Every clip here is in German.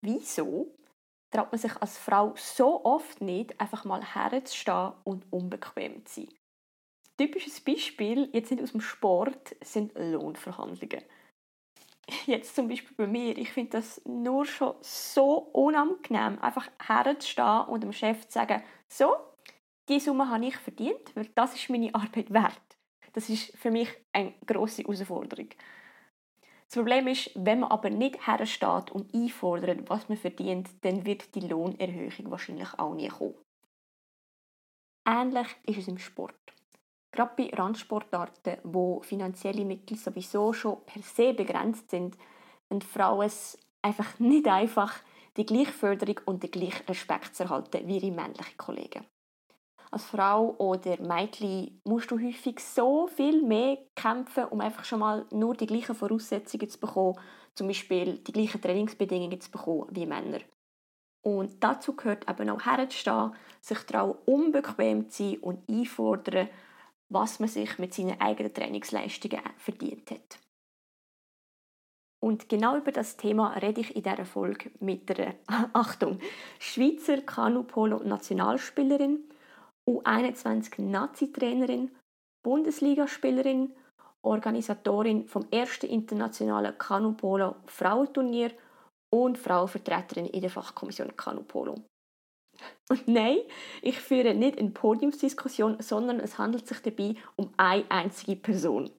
Wieso traut man sich als Frau so oft nicht, einfach mal herzustehen und unbequem zu sein? Typisches Beispiel, jetzt nicht aus dem Sport, sind Lohnverhandlungen. Jetzt zum Beispiel bei mir, ich finde das nur schon so unangenehm, einfach herzustehen und dem Chef zu sagen, so, diese Summe habe ich verdient, weil das ist meine Arbeit wert. Das ist für mich eine grosse Herausforderung. Das Problem ist, wenn man aber nicht hersteht und einfordert, was man verdient, dann wird die Lohnerhöhung wahrscheinlich auch nie kommen. Ähnlich ist es im Sport. Gerade bei Randsportarten, wo finanzielle Mittel sowieso schon per se begrenzt sind, haben Frauen es einfach nicht einfach, die gleiche Förderung und den gleichen Respekt zu erhalten wie ihre männlichen Kollegen als Frau oder Mädchen musst du häufig so viel mehr kämpfen, um einfach schon mal nur die gleichen Voraussetzungen zu bekommen, zum Beispiel die gleichen Trainingsbedingungen zu bekommen wie Männer. Und dazu gehört eben auch herzustehen, sich trauen, unbequem zu sein und einfordern, was man sich mit seinen eigenen Trainingsleistungen verdient hat. Und genau über das Thema rede ich in dieser Folge mit der, Achtung, Schweizer Kanu-Polo-Nationalspielerin U21-Nazi-Trainerin, Bundesligaspielerin, Organisatorin vom ersten internationalen Kanupolo Frauenturnier und Frauenvertreterin in der Fachkommission Kanupolo. Und nein, ich führe nicht eine Podiumsdiskussion, sondern es handelt sich dabei um eine einzige Person.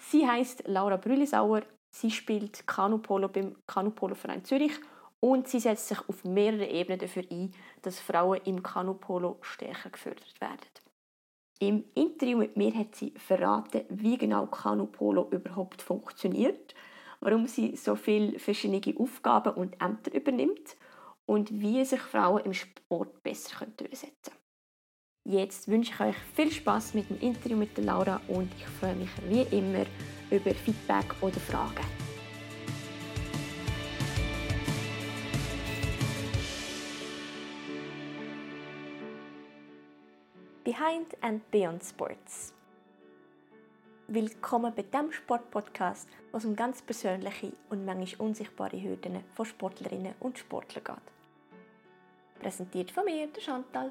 Sie heißt Laura Brülisauer, sie spielt Kanupolo beim Kanupolo Verein Zürich und sie setzt sich auf mehreren Ebenen dafür ein, dass Frauen im Kanupolo stärker gefördert werden. Im Interview mit mir hat sie verraten, wie genau Kanupolo überhaupt funktioniert, warum sie so viele verschiedene Aufgaben und Ämter übernimmt und wie sich Frauen im Sport besser durchsetzen können. Jetzt wünsche ich euch viel Spaß mit dem Interview mit Laura und ich freue mich wie immer über Feedback oder Fragen. Behind and Beyond Sports. Willkommen bei dem Sportpodcast, was um ganz persönliche und manchmal unsichtbare Hürden von Sportlerinnen und Sportlern geht. Präsentiert von mir, der Chantal.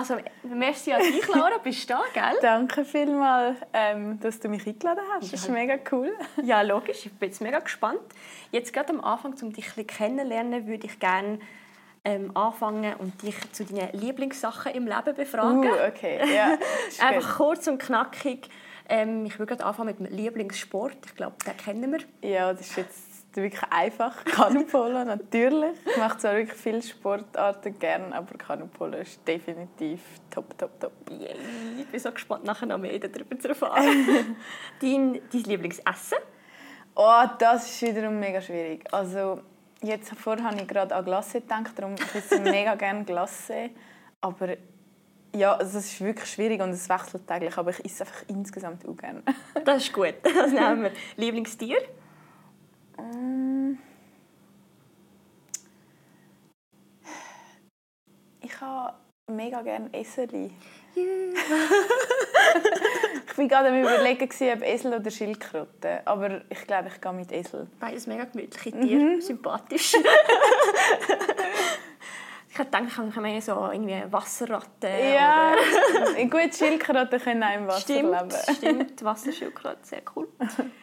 Also, merci an dich, Laura, bist du da, gell? Danke vielmals, ähm, dass du mich eingeladen hast. Das ist mega cool. ja, logisch. Ich bin jetzt mega gespannt. Jetzt gerade am Anfang, um dich ein kennenzulernen, würde ich gerne ähm, anfangen und dich zu deinen Lieblingssachen im Leben befragen. Uh, okay, ja. Einfach kurz und knackig. Ähm, ich würde gerade anfangen mit dem Lieblingssport. Ich glaube, den kennen wir. Ja, das ist jetzt wirklich einfach. Kanupolo natürlich. Ich mache zwar wirklich viele Sportarten gerne, aber Kanupolo ist definitiv top, top, top. Yay. Ich bin so gespannt, nachher noch mehr darüber zu erfahren. dein, dein Lieblingsessen? Oh, das ist wiederum mega schwierig. Also, jetzt vorher habe ich gerade an Glasse gedacht, darum esse ich mega gerne Glasse. Aber ja, also es ist wirklich schwierig und es wechselt täglich, aber ich esse einfach insgesamt auch gerne. das ist gut, das nehmen wir. Lieblingstier? Ähm, ich habe mega gerne Eseli. Yeah. ich war gerade am überlegen, ob Esel oder Schildkröte. Aber ich glaube, ich gehe mit Esel. Beides mega gemütliche Tiere, mhm. sympathisch. ich hätte gedacht, ich habe so irgendwie Wasserratten. Ja, oder... gut, Schildkröten können auch im Wasser stimmt, leben. Stimmt, Wasserschildkröte, sehr cool.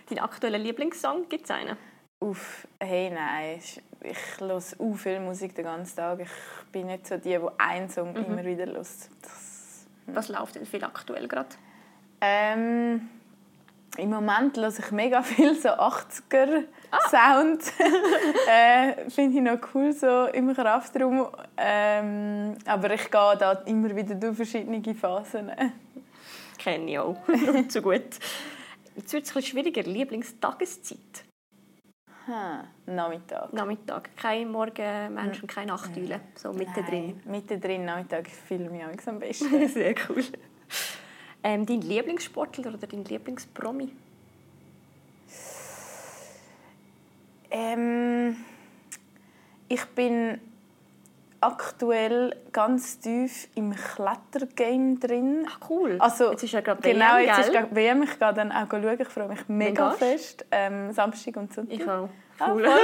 Dein aktueller Lieblingssong, gibt es einen? Uff, hey, nein. Ich höre u viel Musik den ganzen Tag. Ich bin nicht so die, die einen Song mhm. immer wieder hört. Hm. Was läuft denn viel aktuell gerade? Ähm, Im Moment höre ich mega viel so 80er-Sound. Ah. äh, Finde ich noch cool, so im Kraftraum. Ähm, aber ich gehe da immer wieder durch verschiedene Phasen. Kenne ich auch. zu gut. Jetzt wird es ein schwieriger. Lieblingstageszeit? Aha, Nachmittag. Nachmittag. Kein Morgenmensch und keine Nachtüle. So mittendrin. Nein, mittendrin, Nachmittag fühle ich mich am besten. Sehr cool. Ähm, dein Lieblingssportler oder dein Lieblingspromi? Ähm, ich bin aktuell ganz tief im Klettergame drin. Ach cool. Also, jetzt ist ja gerade genau, WM, jetzt ist gerade WM. Ich gehe dann auch schauen. Ich freue mich mega fest. Ähm, Samstag und Sonntag. Ich auch. Ah, Cool. cool.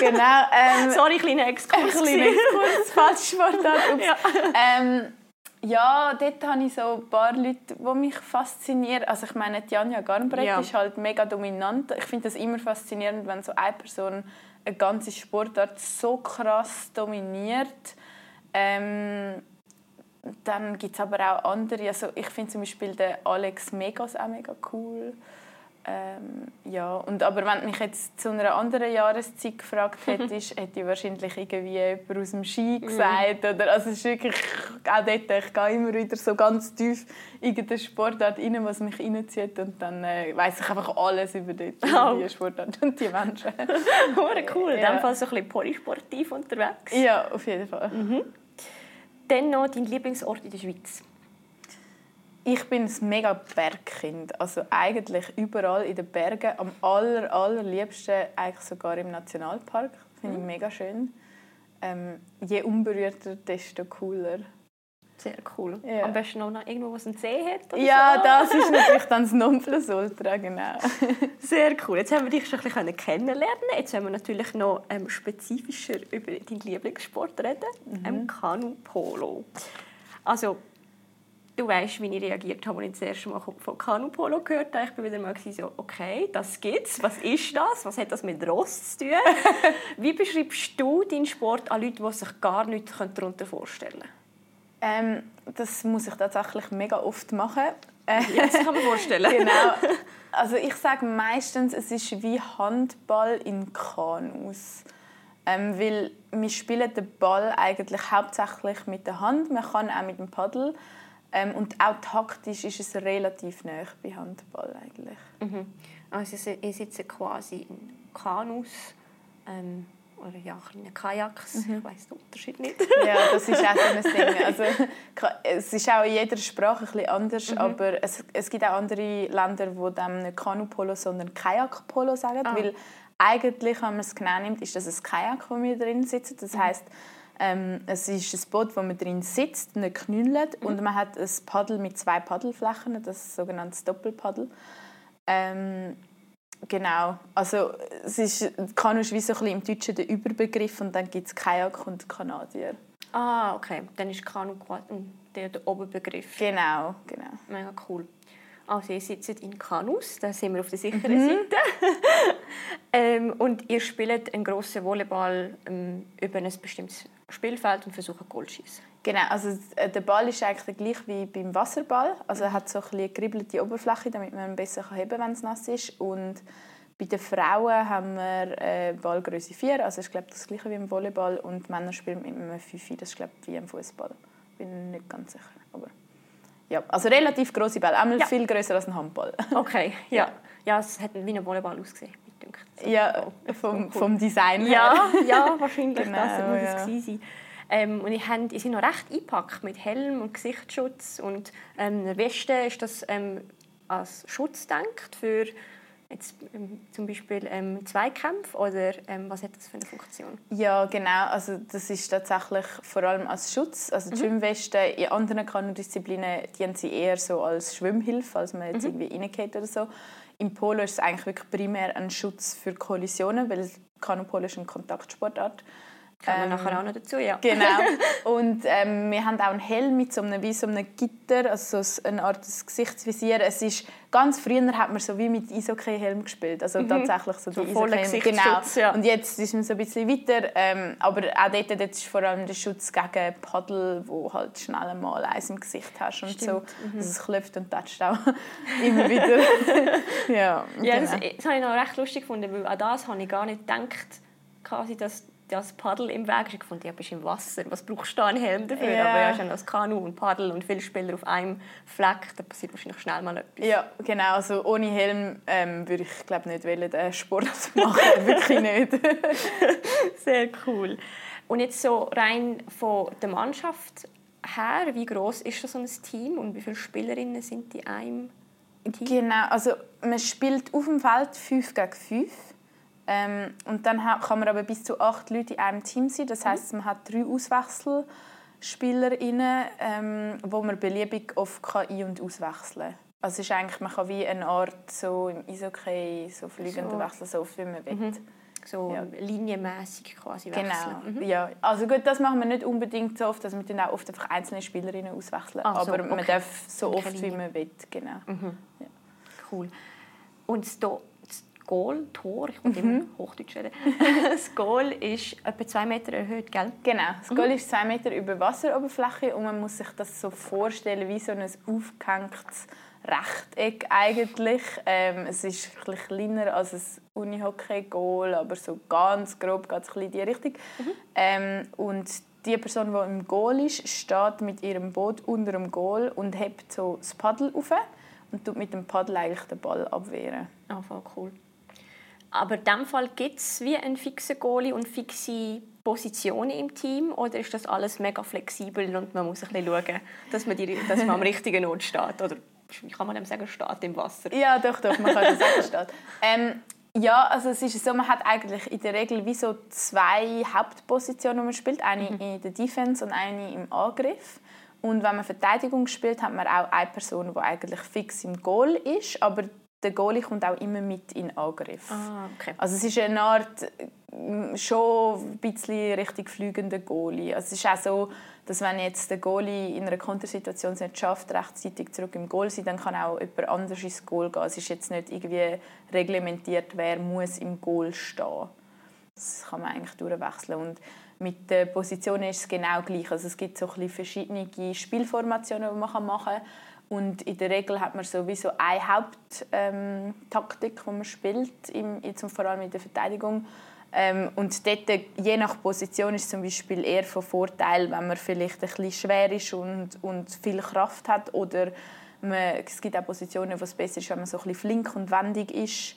genau. Ähm, Sorry, kleiner Exkurs. ein kleiner Exkurs, falsche Sportart. Ja. Ähm, ja, dort habe ich so ein paar Leute, die mich faszinieren. Also ich meine, die Anja Garnbrett Ja. ist halt mega dominant. Ich finde das immer faszinierend, wenn so eine Person eine ganze Sportart so krass dominiert. Ähm, dann gibt es aber auch andere. Also ich finde zum Beispiel den Alex Megas auch mega cool. Ähm, ja, und aber wenn du mich jetzt zu einer anderen Jahreszeit gefragt hättest, hätte ich wahrscheinlich irgendwie jemand aus dem Ski gesagt. Oder, also es ist wirklich, auch dort, ich gehe immer wieder so ganz tief in irgendeine Sportart rein, was mich reinzieht und dann äh, weiss ich einfach alles über, dort, über Oh. die Sportart und die Menschen. Hure cool. In Ja. dem Fall so ein bisschen polysportiv unterwegs. ja, auf jeden Fall. Dann noch dein Lieblingsort in der Schweiz. Ich bin ein mega Bergkind. Also eigentlich überall in den Bergen. Am aller, allerliebsten eigentlich sogar im Nationalpark. Finde ich mega schön. Ähm, je unberührter, desto cooler. Sehr cool. Ja. Am besten noch irgendwo, wo es einen See hat. Oder Ja, so. das ist natürlich dann das Nonplusultra, genau. Sehr cool. Jetzt haben wir dich schon ein bisschen kennenlernen. Jetzt wollen wir natürlich noch ähm, spezifischer über deinen Lieblingssport reden. Ähm, Kanu-Polo. Also, du weißt, wie ich reagiert habe, als ich das erste Mal von Kanu-Polo gehört habe. Ich bin wieder mal so, okay, das gibt's. Was ist das? Was hat das mit Ross zu tun? wie beschreibst du deinen Sport an Leute, die sich gar nichts darunter vorstellen können? Ähm, das muss ich tatsächlich mega oft machen. Das kann man vorstellen. genau. Also ich sage meistens, es ist wie Handball in Kanus. Ähm, weil wir spielen den Ball eigentlich hauptsächlich mit der Hand, man kann auch mit dem Paddel. Ähm, und auch taktisch ist es relativ nah bei Handball eigentlich. Mhm. Also ihr sitzt quasi in Kanus ähm, oder ja, kleine Kajaks. Ich weiß den Unterschied nicht. Ja, das ist auch so ein Ding. Also, es ist auch in jeder Sprache ein bisschen anders, aber es, es gibt auch andere Länder, die dem nicht Kanupolo, sondern Kajakpolo sagen, Ah. weil eigentlich, wenn man es genau nimmt, ist das ein Kajak, wo wir drin sitzen. Das heißt, ähm, es ist ein Boot, wo man drin sitzt, nicht knüllt und man hat ein Paddel mit zwei Paddelflächen, das ist sogenanntes Doppelpaddel. Ähm, Genau, also es ist, Kanu ist wie so ein bisschen im Deutschen der Überbegriff und dann gibt es Kajak und Kanadier. ah, okay. Dann ist Kanu quasi der, der Oberbegriff. Genau, genau. Mega cool. Also ihr sitzt in Kanus, da sind wir auf der sicheren Mhm. Seite. ähm, und ihr spielt einen grossen Volleyball ähm, über ein bestimmtes Spielfeld und versucht Goal zu schießen. Genau, also äh, der Ball ist eigentlich gleich wie beim Wasserball. Also er hat so ein bisschen geribbelte Oberfläche, damit man ihn besser heben kann, wenn es nass ist. Und bei den Frauen haben wir äh, Ballgröße 4, also ich glaube das gleiche wie im Volleyball. Und Männer spielen mit einem 5, das ist glaube ich wie im Fußball. Bin nicht ganz sicher, aber ja, also relativ große Bälle, einmal Ja. viel größer als ein Handball. Okay, ja. Ja, es hat wie ein Volleyball ausgesehen. Ja, Oh, vom, vom Design her. Ja, ja, wahrscheinlich Genau, das muss ja. es gewesen sein. Ähm, und ich hab, die sind noch recht eingepackt mit Helm und Gesichtsschutz und ähm, eine Weste ist das ähm, als Schutz denkt für jetzt ähm, zum Beispiel ähm, Zweikämpfe oder ähm, was hat das für eine Funktion? Ja, genau. Also das ist tatsächlich vor allem als Schutz. Also die Schwimmwesten in anderen Kanudisziplinen dienen sie eher so als Schwimmhilfe, als man jetzt irgendwie reingeht oder so. Im Polo ist es eigentlich wirklich primär ein Schutz für Kollisionen, weil Kanupolo ist eine Kontaktsportart. Kommen wir Ähm, nachher auch noch dazu, ja. Genau. Und ähm, wir haben auch einen Helm mit so einem, wie so einem Gitter, also so eine Art Gesichtsvisier. Es ist, ganz früher hat man so wie mit Eishockey-Helm gespielt, also tatsächlich so, So die voller Eishockey-Helme. Gesichtsschutz, ja. Und jetzt ist man so ein bisschen weiter, ähm, aber auch dort, dort ist vor allem der Schutz gegen Paddel, wo halt schnell mal eins im Gesicht hast und so. Mhm. Also es klopft und tätscht auch immer wieder. ja, Ja, das, genau. das habe ich noch recht lustig gefunden, weil an das habe ich gar nicht gedacht, quasi, dass das Paddel im Weg. Ich fand, ja, bist im Wasser, was brauchst du da einen Helm dafür? Ja. Aber ja, ist ja noch das Kanu und Paddel und viele Spieler auf einem Fleck, da passiert wahrscheinlich schnell mal etwas. Ja, genau. Also ohne Helm ähm, würde ich glaube nicht wollen, den Sport machen. Wirklich nicht. Sehr cool. Und jetzt so rein von der Mannschaft her, wie groß ist das so ein Team und wie viele Spielerinnen sind in einem Team? genau. Also man spielt auf dem Feld 5 gegen 5. Ähm, und dann kann man aber bis zu acht Leute in einem Team sein. Das heißt, man hat drei Auswechselspielerinnen, ähm, wo man beliebig auf KI und auswechseln. Also es ist eigentlich, man kann wie eine Art so im Eishockey so fliegende so. Wechsel, so oft wie man will. Mhm. So ja. linienmäßig quasi wechseln. Genau, mhm. ja. Also gut, das machen wir nicht unbedingt so oft, dass wir dann auch oft einfach einzelne Spielerinnen auswechseln. Ach, so, aber man darf so oft, wie man will. Genau. Mhm. Ja. Cool. Und das Goal, Tor, ich muss mhm. immer Hochdeutsch reden. das Goal ist etwa zwei Meter erhöht, gell? Genau, das Goal mhm. ist zwei Meter über Wasseroberfläche und man muss sich das so vorstellen wie so ein aufgehängtes Rechteck eigentlich. Ähm, es ist ein kleiner als ein Unihockey-Goal, aber so ganz grob geht es in die Richtung. Mhm. Ähm, und die Person, die im Goal ist, steht mit ihrem Boot unter dem Goal und hebt so das Paddel auf und tut mit dem Paddel eigentlich den Ball abwehren. Ah, voll cool. Aber in diesem Fall gibt es wie einen fixen Goalie und fixe Positionen im Team oder ist das alles mega flexibel und man muss ein bisschen schauen, dass man, die, dass man am richtigen Ort steht? Oder kann man dem sagen, steht im Wasser? Ja, doch, doch, man kann sagen, steht. Ähm, ja, also es ist so, man hat eigentlich in der Regel wie so zwei Hauptpositionen, die man spielt. Eine mhm. in der Defense und eine im Angriff. Und wenn man Verteidigung spielt, hat man auch eine Person, die eigentlich fix im Goal ist, aber der Goalie kommt auch immer mit in Angriff. Ah, okay. Also es ist eine Art mm, schon ein bisschen richtig fliegender Goalie. Also es ist auch so, dass wenn jetzt der Goalie in einer Kontersituation es nicht schafft, rechtzeitig zurück im Goal sein, dann kann auch jemand anders ins Goal gehen. Es ist jetzt nicht irgendwie reglementiert, wer muss im Goal stehen. Das kann man eigentlich durchwechseln und mit den Positionen ist es genau gleich. Also es gibt so ein bisschen verschiedene Spielformationen, die man machen kann und in der Regel hat man sowieso eine Haupttaktik, ähm, die man spielt, im, jetzt vor allem in der Verteidigung. Ähm, und dort, je nach Position ist zum Beispiel eher von Vorteil, wenn man vielleicht ein bisschen schwer ist und, und viel Kraft hat. Oder man, es gibt auch Positionen, wo es besser ist, wenn man so ein bisschen flink und wendig ist.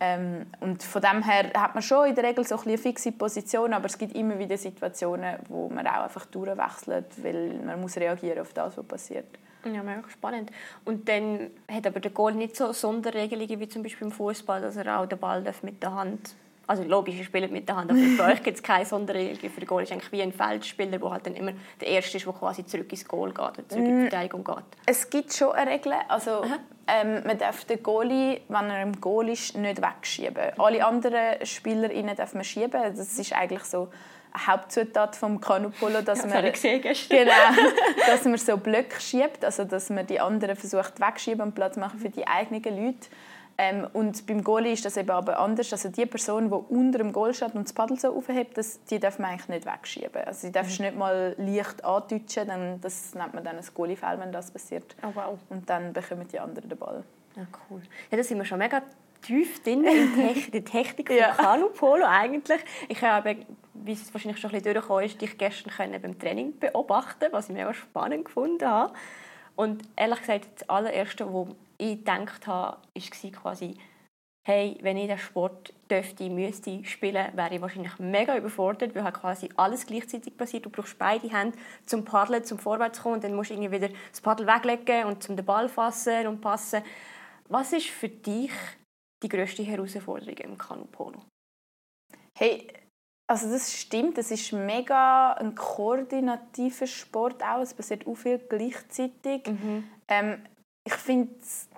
Ähm, und von dem her hat man schon in der Regel so ein eine fixe Position, aber es gibt immer wieder Situationen, wo man auch einfach durchwechselt, weil man muss reagieren auf das, was passiert. Ja, mega spannend. Und dann hat aber der Goal nicht so Sonderregelungen wie zum Beispiel im Fußball, dass er auch den Ball mit der Hand also logisch, ihr spielt mit der Hand, aber bei euch gibt es keine Sonderregelung für den Goal. Es ist eigentlich wie ein Feldspieler, der halt dann immer der Erste ist, der quasi zurück ins Goal geht oder zurück in die mm. Verteidigung geht. Es gibt schon eine Regel. Also, ähm, man darf den Goalie, wenn er im Goal ist, nicht wegschieben. Alle anderen Spieler darf man schieben. Das ist eigentlich so Hauptzutat vom Kanupolo, dass man genau, dass man so Blöcke schiebt, also dass man die anderen versucht wegschieben und Platz machen für die eigenen Leute. Ähm, und beim Goalie ist das eben aber anders. Also die Person, die unter dem Goal steht und das Paddel so aufhebt, das, die darf man eigentlich nicht wegschieben. Also die darfst mhm. nicht mal leicht andeutschen, dann, das nennt man dann ein Goalie-Foul, wenn das passiert. Oh, wow. Und dann bekommen die anderen den Ball. Ja, cool. Ja, da sind wir schon mega tief drin in der Technik vom ja. Kanupolo eigentlich. Ich habe, wie es wahrscheinlich schon ein bisschen durchgekommen ist, dich gestern können beim Training beobachten, was ich mega spannend gefunden habe. Und ehrlich gesagt, das allererste, was ich gedacht habe, war quasi, hey, wenn ich den Sport dürfte, müsste spielen, wäre ich wahrscheinlich mega überfordert, weil halt quasi alles gleichzeitig passiert. Du brauchst beide Hände zum Paddeln, zum Vorwärts kommen und dann musst du irgendwie wieder das Paddel weglegen und zum den Ball fassen und passen. Was ist für dich die grösste Herausforderung im Kanupolo? Hey, also das stimmt, es ist mega ein koordinativer Sport auch. Es passiert auch viel gleichzeitig. Mhm. Ähm, ich finde es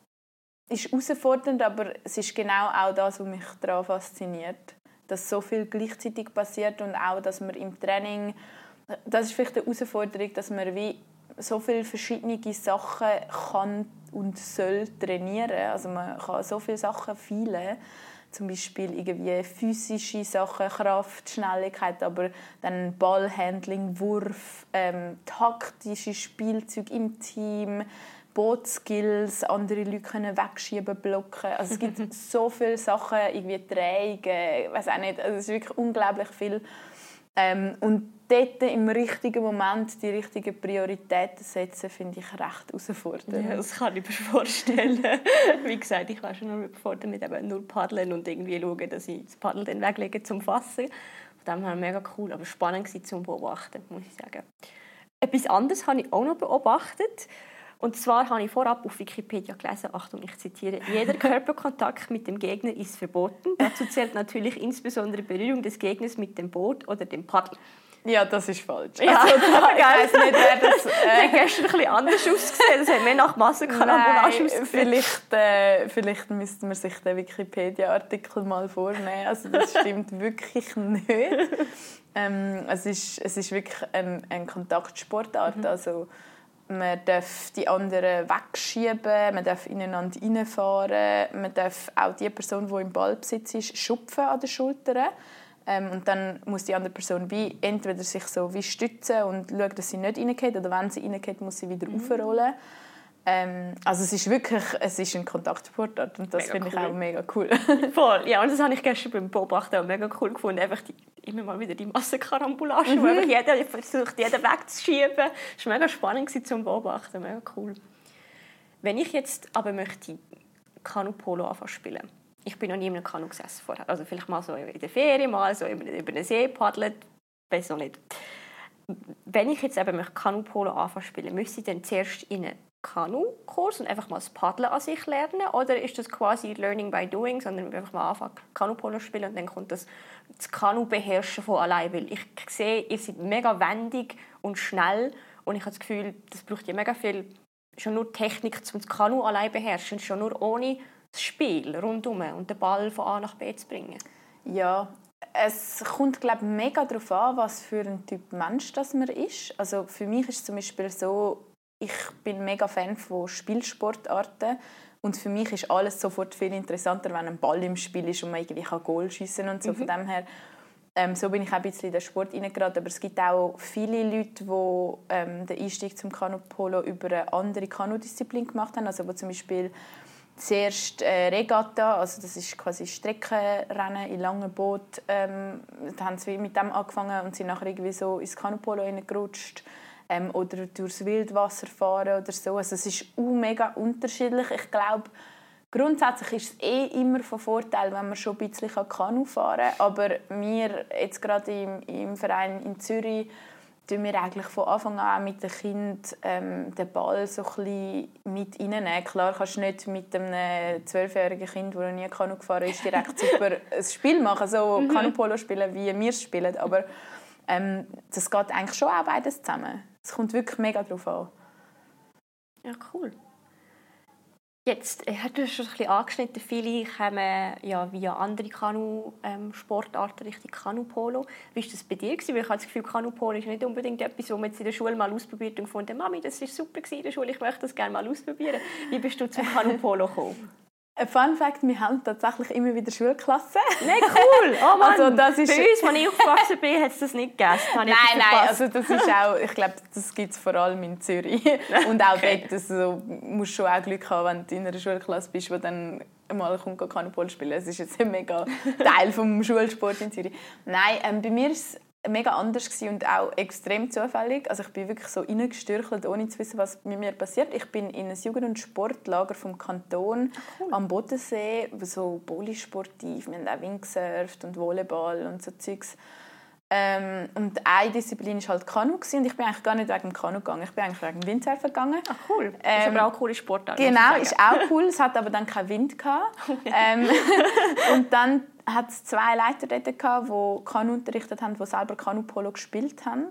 ist herausfordernd, aber es ist genau auch das, was mich daran fasziniert, dass so viel gleichzeitig passiert und auch, dass man im Training, das ist vielleicht eine Herausforderung, dass man wie so viele verschiedene Sachen kann und soll trainieren. Also man kann so viele Sachen feilen. Zum Beispiel irgendwie physische Sachen, Kraft, Schnelligkeit, aber dann Ballhandling, Wurf, ähm, taktische Spielzüge im Team, Bootskills, andere Leute können wegschieben, blocken. Also es gibt so viele Sachen, irgendwie Drehungen, weiß auch nicht. Also es ist wirklich unglaublich viel. Ähm, und dort im richtigen Moment die richtigen Prioritäten setzen, finde ich recht herausfordernd. Ja, das kann ich mir vorstellen. Wie gesagt, ich war schon noch überfordert mit eben nur Paddeln und irgendwie schauen, dass ich das Paddel dann weglege zum Fassen. Von dem her mega cool, aber spannend war zum Beobachten, muss ich sagen. Etwas anderes habe ich auch noch beobachtet. Und zwar habe ich vorab auf Wikipedia gelesen, Achtung, ich zitiere, jeder Körperkontakt mit dem Gegner ist verboten. Dazu zählt natürlich insbesondere Berührung des Gegners mit dem Boot oder dem Paddel. Ja, das ist falsch. Ja, also, da, ich weiss nicht, wer das... Äh... Gestern ein bisschen anders ausgesehen. Das hat mehr nach Massenkarambolage ausgesehen. Vielleicht, äh, vielleicht müsste man sich den Wikipedia-Artikel mal vornehmen. Also das stimmt wirklich nicht. Ähm, es, ist, es ist wirklich eine ein Kontaktsportart. Mhm. Also, man darf die anderen wegschieben, man darf ineinander reinfahren, man darf auch die Person, die im Ballbesitz ist, schupfen an den Schultern. Ähm, und dann muss die andere Person wie entweder sich so wie stützen und schauen, dass sie nicht reingeht, oder wenn sie reingeht, muss sie wieder mhm. aufrollen. Ähm, also es ist wirklich es ist ein Kontaktsportart und das finde cool. ich auch mega cool. Voll, ja und das habe ich gestern beim Beobachten auch mega cool gefunden, einfach die, immer mal wieder die Massenkarambolage, mhm. wo einfach jeder versucht, jeden wegzuschieben. Das war mega spannend zum Beobachten, mega cool. Wenn ich jetzt aber möchte Kanupolo anfangen spielen, ich bin noch nie in einem Kanu gesessen vorher. Also vielleicht mal so in der Ferien, mal so über einen See paddelt, besser nicht. Wenn ich jetzt eben Kanupolo anfangen spielen, müsste ich dann zuerst in einen Kanu-Kurs und einfach mal das Paddeln an sich lernen? Oder ist das quasi Learning by Doing, sondern einfach mal anfangen Kanupolo spielen und dann kommt das, das Kanu beherrschen von allein? Weil ich sehe, ihr seid mega wendig und schnell und ich habe das Gefühl, das braucht ja mega viel, schon nur Technik, um das Kanu allein beherrschen, schon nur ohne das Spiel rundum und den Ball von A nach B zu bringen? Ja, es kommt glaube mega darauf an, was für ein Typ Mensch das man ist. Also für mich ist es zum Beispiel so, ich bin mega Fan von Spielsportarten und für mich ist alles sofort viel interessanter, wenn ein Ball im Spiel ist und man irgendwie Goal schiessen und so. Mhm. Von dem her ähm, so bin ich auch ein bisschen in den Sport hineingeraten. Aber es gibt auch viele Leute, die ähm, den Einstieg zum Kanupolo über eine andere Kanudisziplin gemacht haben. Also wo zum Beispiel zuerst äh, Regatta, also das ist quasi Streckenrennen in langen Boot. Ähm, da haben sie mit dem angefangen und sind nachher irgendwie so ins Kanupolo hineingerutscht ähm, oder durchs Wildwasser fahren oder so. Also es ist mega unterschiedlich. Ich glaube, grundsätzlich ist es eh immer von Vorteil, wenn man schon ein bisschen Kanu fahren kann. Aber wir jetzt gerade im, im Verein in Zürich tun wir eigentlich von Anfang an mit dem Kind ähm, den Ball so ein mit reinnehmen. Klar kannst du nicht mit einem zwölfjährigen Kind, das noch nie Kanu gefahren ist, direkt super ein Spiel machen, so mhm. Kanupolo spielen, wie wir es spielen. Aber ähm, das geht eigentlich schon auch beides zusammen. Es kommt wirklich mega drauf an. Ja, cool. Jetzt äh, hast du schon ein bisschen angeschnitten, viele kommen ja via andere Kanu-Sportarten ähm, Richtung Kanupolo. Wie war das bei dir? Weil ich habe das Gefühl, Kanupolo ist nicht unbedingt etwas, was man jetzt in der Schule mal ausprobiert und gefunden Mami, das war super in der Schule, ich möchte das gerne mal ausprobieren. Wie bist du zum Kanupolo gekommen? Ein Fun Fact, wir haben tatsächlich immer wieder Schulklassen. Nein, cool! Oh Mann. Also das ist... Bei uns, als ich aufgewachsen bin, hat es das nicht gegeben. Nein, nein, also das ist auch, ich glaube, das gibt es vor allem in Zürich. Und auch okay. dort also, musst du schon auch Glück haben, wenn du in einer Schulklasse bist, die dann mal kommt, Kanopol spielen. Es ist jetzt ein mega Teil des Schulsport in Zürich. Nein, ähm, bei mir ist mega anders und auch extrem zufällig. Also ich bin wirklich so reingestürchelt, ohne zu wissen, was mit mir passiert. Ich bin in ein Jugend- und Sportlager vom Kanton cool. am Bodensee, so Polysportiv. Wir haben auch Windsurft und Volleyball und so Zeugs. Ähm, und eine Disziplin war halt Kanu und ich bin eigentlich gar nicht wegen dem Kanu gegangen, ich bin eigentlich wegen Windsurfen gegangen. Ach cool, das ähm, ist aber auch eine coole Sportart. Genau, ist auch cool, es hat aber dann keinen Wind gehabt. ähm, und dann hat es zwei Leiter dort gehabt, die Kanu unterrichtet haben, die selber Kanu-Polo gespielt haben.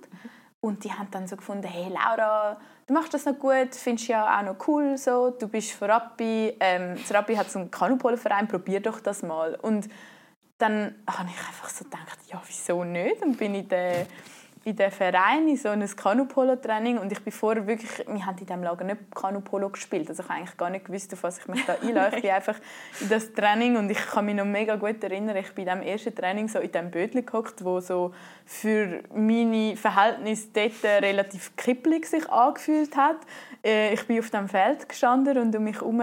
Und die haben dann so gefunden, hey Laura, du machst das noch gut, findest ja auch noch cool so, du bist von Rappi, ähm, das Rappi hat so einen Kanu-Polo-Verein, probier doch das mal. Und dann habe ich einfach so gedacht, ja, wieso nicht? Und bin ich der in den Verein, in so ein Kanupolo-Training und ich bin vorher wirklich, wir haben in diesem Lager nicht Kanupolo gespielt, also ich habe eigentlich gar nicht gewusst, auf was ich mich da einlasse. Ich bin einfach in das Training und ich kann mich noch mega gut erinnern, ich bin in diesem ersten Training so in diesem Bötchen gehockt, wo so für meine Verhältnisse dort relativ kippelig sich angefühlt hat. Äh, ich bin auf dem Feld gestanden und um mich herum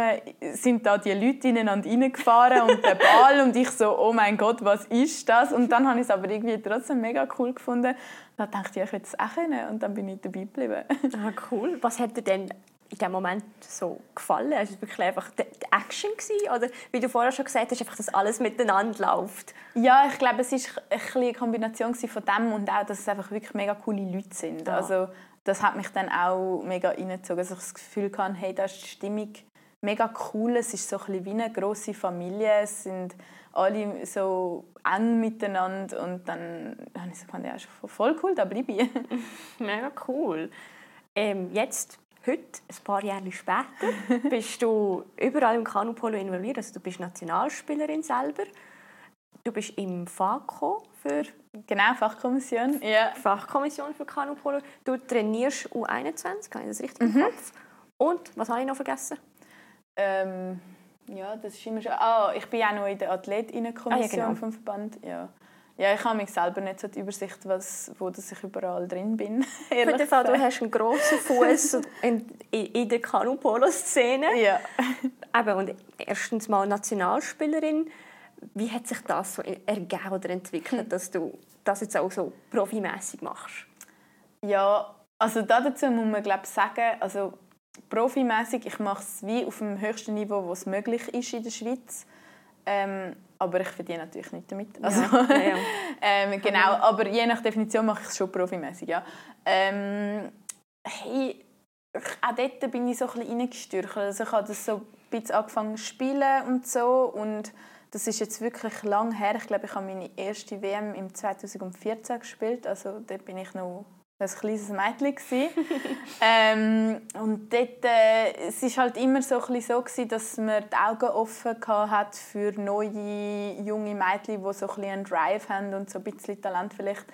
sind da die Leute ineinander reingefahren und der Ball und ich so, oh mein Gott, was ist das? Und dann habe ich es aber irgendwie trotzdem mega cool gefunden dann dachte ich, ich will es auch können. Und dann bin ich dabei geblieben. Ah, cool. Was hat dir denn in dem Moment so gefallen? Also es wirklich einfach die Action gewesen? oder wie du vorher schon gesagt hast, einfach, dass alles miteinander läuft? Ja, ich glaube, es ist eine Kombination von dem und auch, dass es einfach wirklich mega coole Leute sind. Ja. Also das hat mich dann auch mega reingezogen, dass ich das Gefühl hatte, hey, da ist die Stimmung mega cool. Es ist so ein bisschen wie eine grosse Familie. Es sind alle so eng miteinander und dann habe ich so gedacht, ja, ist voll cool, da bleibe ich. Mega cool. Ähm, jetzt, heute, ein paar Jahre später, bist du überall im Kanupolo involviert. Also du bist Nationalspielerin selber. Du bist im FACO für genau Fachkommission. Ja. Fachkommission für Kanupolo. Du trainierst U21, habe ich das richtig mhm. im Kopf? Und was habe ich noch vergessen? Ähm, ja, das ist immer schon. Ah, ich bin auch noch in der Athletinnenkommission ah, ja, genau. vom Verband. Ja. Ja, ich habe mich selber nicht so die Übersicht, was, wo dass ich überall drin bin. Ehrlich Fall, du hast einen grossen Fuß in, in, der Kanu-Polo-Szene. Ja. Eben, und erstens mal Nationalspielerin. Wie hat sich das so ergeben oder entwickelt, hm. dass du das jetzt auch so profimässig machst? Ja, also dazu muss man glaube sagen, also profimäßig, ich mache es wie auf dem höchsten Niveau, wo es möglich ist in der Schweiz. Ähm, aber ich verdiene natürlich nicht damit. Also, ja, ja, ähm, genau, aber je nach Definition mache ich es schon profimäßig, ja. Ähm, hey, auch dort bin ich so ein bisschen reingestürcht. Also ich habe das so ein bisschen angefangen zu spielen und so und das ist jetzt wirklich lang her. Ich glaube, ich habe meine erste WM im 2014 gespielt, also dort bin ich noch ein kleines Mädchen. ähm, und dort, äh, es war halt immer so, so gewesen, dass man die Augen offen hat für neue, junge Mädchen, die so ein einen Drive haben und so ein bisschen Talent vielleicht.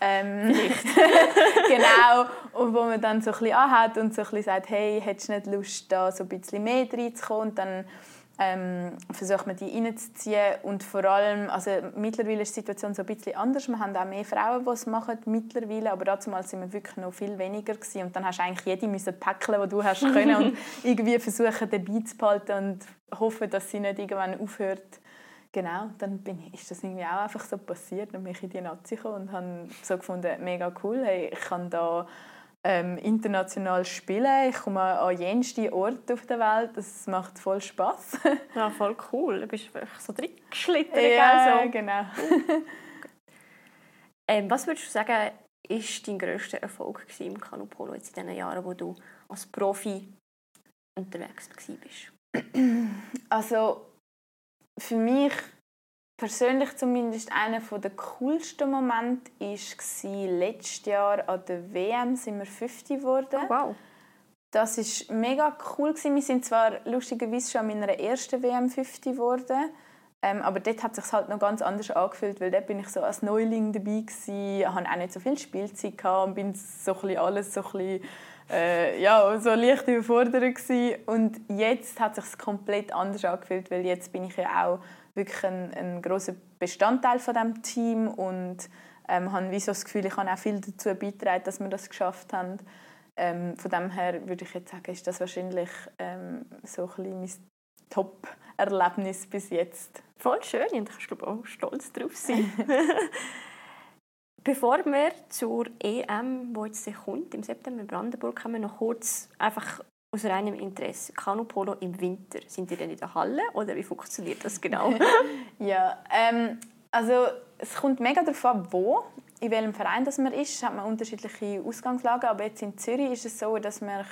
Ähm, genau, und wo man dann so ein bisschen anhat und so ein bisschen sagt, hey, hättest du nicht Lust, da so ein bisschen mehr reinzukommen? Und dann ähm, versucht man die reinzuziehen und vor allem, also mittlerweile ist die Situation so ein bisschen anders, wir haben auch mehr Frauen, die es machen mittlerweile, aber damals sind wir wirklich noch viel weniger gewesen. und dann hast du eigentlich jede müssen päckeln, die du hast können und irgendwie versuchen dabei zu behalten und hoffen, dass sie nicht irgendwann aufhört. Genau, dann bin ich, ist das irgendwie auch einfach so passiert, dann bin ich in die Nazi gekommen und habe so gefunden, mega cool, hey, ich kann da ähm, international spielen. Ich komme an jenste Orte auf der Welt. Das macht voll Spaß. ja, voll cool. Du bist wirklich so drin geschlittert. Ja, so. genau. ähm, was würdest du sagen, ist dein grösster Erfolg im Kanupolo jetzt in den Jahren, wo du als Profi unterwegs warst? Also für mich persönlich zumindest einer der coolsten Momente war letztes Jahr an der WM sind wir 50 geworden. Oh, wow. Das war mega cool. Wir sind zwar lustigerweise schon an meiner ersten WM 50 geworden, ähm, aber dort hat es sich halt noch ganz anders angefühlt, weil dort bin ich so als Neuling dabei gewesen, hatte auch nicht so viel Spielzeit gehabt und bin so ein alles so ein bisschen, äh, ja, so leicht überfordert gewesen. Und jetzt hat es sich komplett anders angefühlt, weil jetzt bin ich ja auch wirklich ein, ein großer Bestandteil von dem Team und ähm, habe wie so das Gefühl, ich habe auch viel dazu beigetragen, dass wir das geschafft haben. Ähm, von dem her würde ich jetzt sagen, ist das wahrscheinlich ähm, so ein mein Top-Erlebnis bis jetzt. Voll schön und ich glaube auch stolz darauf sein. Bevor wir zur EM, die jetzt kommt, im September in Brandenburg, kommen wir noch kurz einfach aus reinem Interesse. Kanupolo im Winter, sind die denn in der Halle oder wie funktioniert das genau? ja, ähm, also es kommt mega darauf an, wo in welchem Verein das man ist, hat man unterschiedliche Ausgangslagen. Aber jetzt in Zürich ist es so, dass wir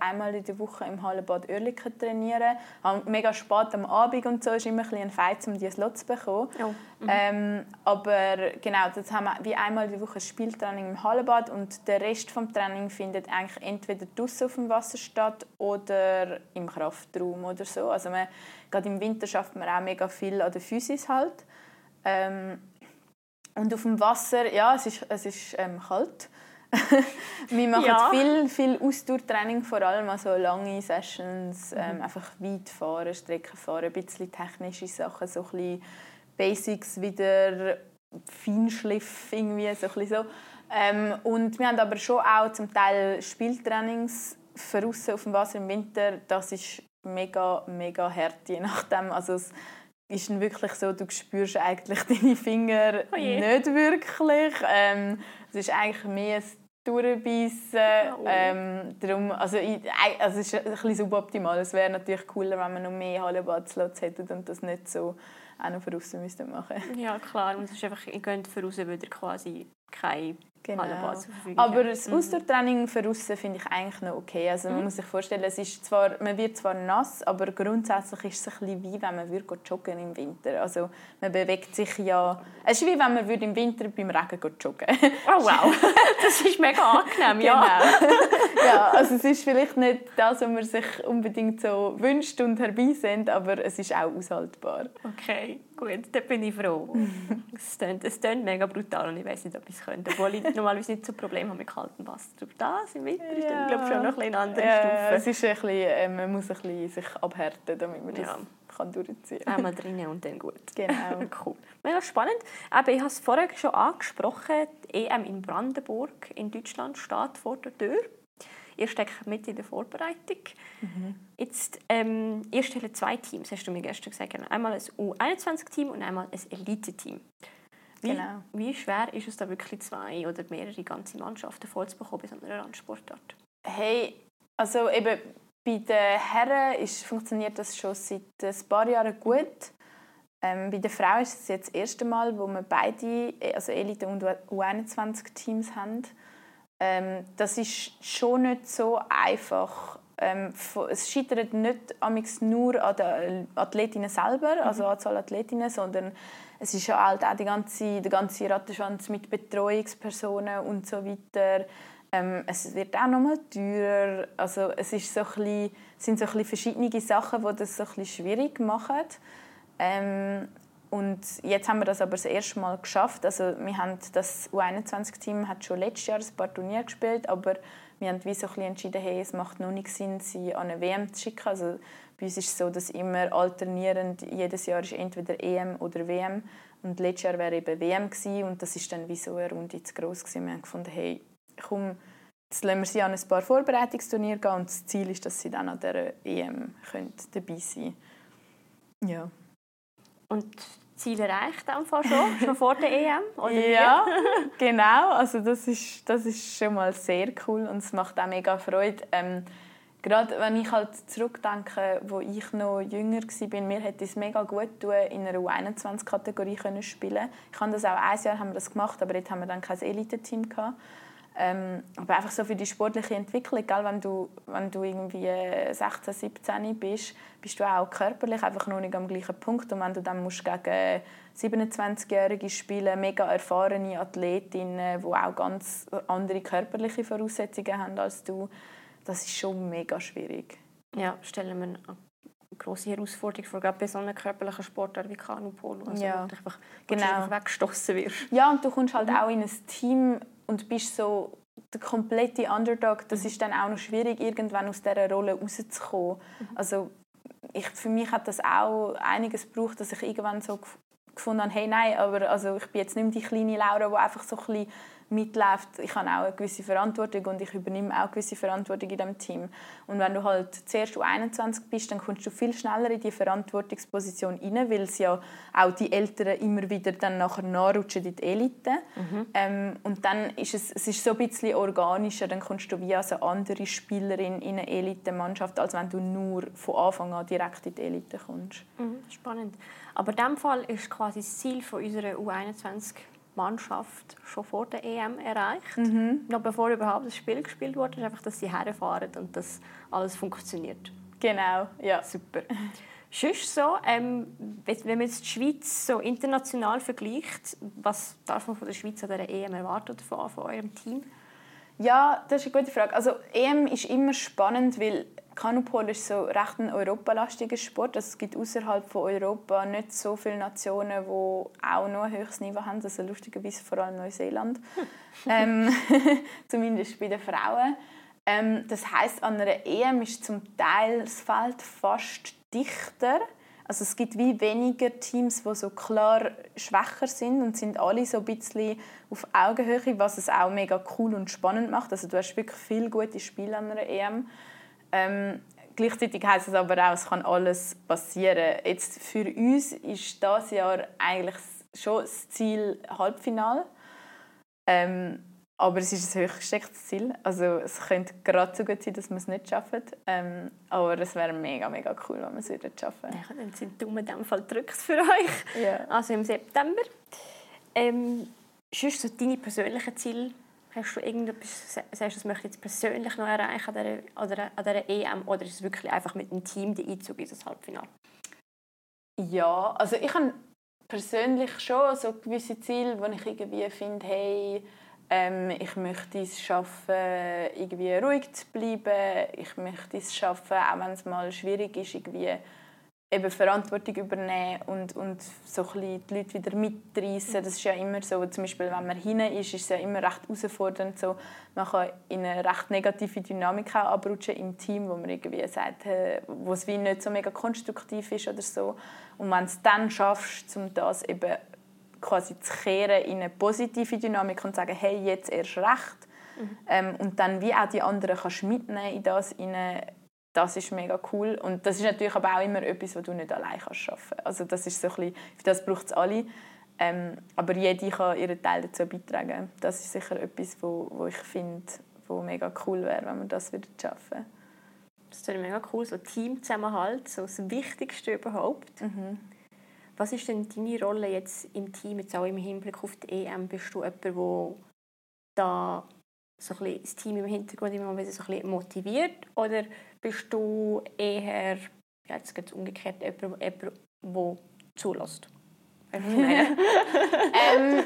einmal in der Woche im Hallenbad Oerlikon trainieren können. Mega spät am Abend und so ist immer ein, ein Fight, um diese Slots zu bekommen. Oh. Mhm. Ähm, aber genau, das haben wir wie einmal in der Woche ein Spieltraining im Hallenbad und der Rest des Training findet eigentlich entweder draußen auf dem Wasser statt oder im Kraftraum oder so. Also man, gerade im Winter schafft man auch mega viel an der Physis halt. Ähm, und auf dem Wasser, ja, es ist, es ist ähm, kalt. wir machen ja. viel, viel Ausdauertraining, vor allem also lange Sessions, mhm. ähm, einfach weit fahren, Strecken fahren, ein bisschen technische Sachen, so ein bisschen Basics wieder, Feinschliff irgendwie, so ein so. Ähm, und wir haben aber schon auch zum Teil Spieltrainings für auf dem Wasser im Winter. Das ist mega, mega hart, je nachdem. Also es, ist dann wirklich so, du spürst eigentlich deine Finger oh nicht wirklich. Ähm, es ist eigentlich mehr ein Durchbeissen. Oh. Ähm, darum, also, ich, also es ist ein bisschen suboptimal. Es wäre natürlich cooler, wenn man noch mehr Hallenbadslots hätte und das nicht so auch noch von außen machen Ja, klar. Und es ist einfach, ihr geht wieder quasi keine Genau. Hallenbad zur Verfügung Aber das Ausdauertraining für aussen finde ich eigentlich noch okay. Also man muss sich vorstellen, es ist zwar, man wird zwar nass, aber grundsätzlich ist es ein bisschen wie wenn man würde joggen im Winter. Also man bewegt sich ja... Es ist wie wenn man würde im Winter beim Regen joggen Oh wow, das ist mega angenehm, ja. Genau. ja, also es ist vielleicht nicht das, was man sich unbedingt so wünscht und herbeisehnt, aber es ist auch aushaltbar. Okay, gut, da bin ich froh. es klingt mega brutal und ich weiß nicht, ob ich es könnte. Obwohl ich normalerweise nicht so Probleme habe mit kaltem Wasser. Aber das im Winter ist dann, glaube ich, schon noch ein bisschen eine andere Ja, es Stufe. ist ein bisschen, äh, man muss ein bisschen sich abhärten, damit man das Ja. kann durchziehen Einmal drinnen und dann gut. Genau. Cool. Mega spannend. Aber ich habe es vorher schon angesprochen, die EM in Brandenburg in Deutschland steht vor der Tür. Ihr steckt mit in der Vorbereitung. Jetzt, ähm, ihr stellt zwei Teams, hast du mir gestern gesagt. Einmal ein U21-Team und einmal ein Elite-Team. Wie, Genau. wie schwer ist es da wirklich zwei oder mehrere ganze Mannschaften voll zu bekommen bei so einer Randsportart? Hey, also eben bei den Herren ist, funktioniert das schon seit ein paar Jahren gut. Ähm, bei den Frauen ist es jetzt das erste Mal, wo wir beide, also Elite- und U21-Teams haben. Ähm, das ist schon nicht so einfach. Ähm, es scheitert nicht nur an den Athletinnen selber, also Anzahl Athletinnen, sondern es ist ja halt auch die ganze, der ganze Rattenschwanz mit Betreuungspersonen und so weiter. Ähm, es wird auch noch mal teurer. Also es ist so ein bisschen, sind so ein bisschen verschiedene Sachen, die das so ein schwierig machen. Ähm, und jetzt haben wir das aber das erste Mal geschafft. Also wir haben das U21-Team hat schon letztes Jahr ein paar Turniere gespielt, aber wir haben wie so ein bisschen entschieden, hey, es macht noch nicht Sinn, sie an eine WM zu schicken. Also bei uns ist es so, dass immer alternierend jedes Jahr ist entweder EM oder WM und letztes Jahr wäre eben WM gewesen, und das ist dann wie so eine Runde zu groß gewesen. Wir haben gefunden, hey, komm, jetzt lassen wir sie an ein paar Vorbereitungsturniere gehen und das Ziel ist, dass sie dann an der EM können dabei sein können. Ja. Und Ziel erreicht Fall schon, schon vor der EM? Oder? Ja, genau. Also das ist, das ist schon mal sehr cool und es macht auch mega Freude. Ähm, gerade wenn ich halt zurückdenke, wo ich noch jünger war, mir hätte es mega gut tun, in einer U21-Kategorie können spielen. Ich habe das auch ein Jahr haben wir das gemacht, aber dort haben wir dann kein Elite-Team. Ähm, aber einfach so für die sportliche Entwicklung, gell? Wenn, du, wenn du irgendwie äh, 16, 17 bist, bist du auch körperlich einfach noch nicht am gleichen Punkt. Und wenn du dann musst gegen 27-Jährige spielen, mega erfahrene Athletinnen, die auch ganz andere körperliche Voraussetzungen haben als du, das ist schon mega schwierig. Ja, stellen wir eine grosse Herausforderung vor, gerade bei so einem körperlichen Sportart wie Kanupolo. Also Ja, wo du einfach, genau. weggestossen wirst. Ja, und du kommst halt auch in ein Team und bist so der komplette Underdog. Das ist dann auch noch schwierig, irgendwann aus dieser Rolle rauszukommen. Also ich, für mich hat das auch einiges gebraucht, dass ich irgendwann so gef- gefunden habe, hey, nein, aber also ich bin jetzt nicht mehr die kleine Laura, die einfach so ein bisschen mitläuft. Ich habe auch eine gewisse Verantwortung und ich übernehme auch eine gewisse Verantwortung in diesem Team. Und wenn du halt zuerst U21 bist, dann kommst du viel schneller in die Verantwortungsposition rein, weil es ja auch die Älteren immer wieder dann nachher nachrutschen in die Elite. Ähm, und dann ist es, es ist so ein bisschen organischer, dann kommst du wie als eine andere Spielerin in eine Elite-Mannschaft, als wenn du nur von Anfang an direkt in die Elite kommst. Mhm, spannend. Aber in diesem Fall ist quasi das Ziel von unserer U21-Mannschaft schon vor der EM erreicht. Mhm. Noch bevor überhaupt das Spiel gespielt wurde, ist einfach, dass sie herfahren und dass alles funktioniert. Genau, ja. Super. Sonst so, ähm, wenn man jetzt die Schweiz so international vergleicht, was darf man von der Schweiz an der EM erwarten von, von eurem Team? Ja, das ist eine gute Frage. Also EM ist immer spannend, weil Kanupol ist so recht ein europalastiger Sport. Also es gibt außerhalb von Europa nicht so viele Nationen, die auch noch ein höchstes Niveau haben. Also lustigerweise vor allem Neuseeland. ähm, zumindest bei den Frauen. Ähm, das heißt, an einer EM ist zum Teil das Feld fast dichter. Also es gibt wie weniger Teams, die so klar schwächer sind und sind alle so ein bisschen auf Augenhöhe, was es auch mega cool und spannend macht. Also du hast wirklich viele gute Spiele an einer EM. Ähm, gleichzeitig heißt es aber auch, es kann alles passieren. Jetzt für uns ist das Jahr eigentlich schon das Ziel Halbfinale. Ähm, aber es ist ein hoch gestecktes Ziel. Also es könnte gerade so gut sein, dass wir es nicht schaffen. Ähm, aber es wäre mega, mega cool, wenn wir es würden schaffen Ja, dann sind die Daumen in diesem Fall gedrückt für euch. Ja. Also im September. Ähm, sonst so deine persönlichen Ziele? Hast du irgendetwas, sagst du, das möchte ich jetzt persönlich noch erreichen an dieser, an dieser EM oder ist es wirklich einfach mit dem Team der Einzug in das Halbfinale? Ja, also ich habe persönlich schon so gewisse Ziele, wo ich irgendwie finde, hey, ähm, ich möchte es schaffen, irgendwie ruhig zu bleiben. Ich möchte es schaffen, auch wenn es mal schwierig ist, irgendwie eben Verantwortung übernehmen und, und so ein die Leute wieder mitreißen. Das ist ja immer so, zum Beispiel wenn man hinten ist, ist es ja immer recht herausfordernd. So, man kann in eine recht negative Dynamik auch abrutschen im Team, wo man irgendwie sagt, wo es wie nicht so mega konstruktiv ist oder so. Und wenn du es dann schaffst, um das eben quasi zu kehren in eine positive Dynamik und zu sagen, hey, jetzt erst recht. Mhm. Ähm, und dann wie auch die anderen kannst mitnehmen in das hinein, das ist mega cool. Und das ist natürlich aber auch immer etwas, was du nicht allein kannst schaffen. Also das ist so ein bisschen, für das braucht es alle. Ähm, aber jede kann ihren Teil dazu beitragen. Das ist sicher etwas, wo, wo ich finde, wo mega cool wäre, wenn wir das wieder schaffen. Das ist mega cool, so Teamzusammenhalt, so das Wichtigste überhaupt. Mhm. Was ist denn deine Rolle jetzt im Team, jetzt auch im Hinblick auf die EM? Bist du jemand, der da so ein bisschen das Team im Hintergrund immer so ein bisschen motiviert? Oder bist du eher, ja, jetzt geht es umgekehrt, jemand, jemand der zulässt? ähm,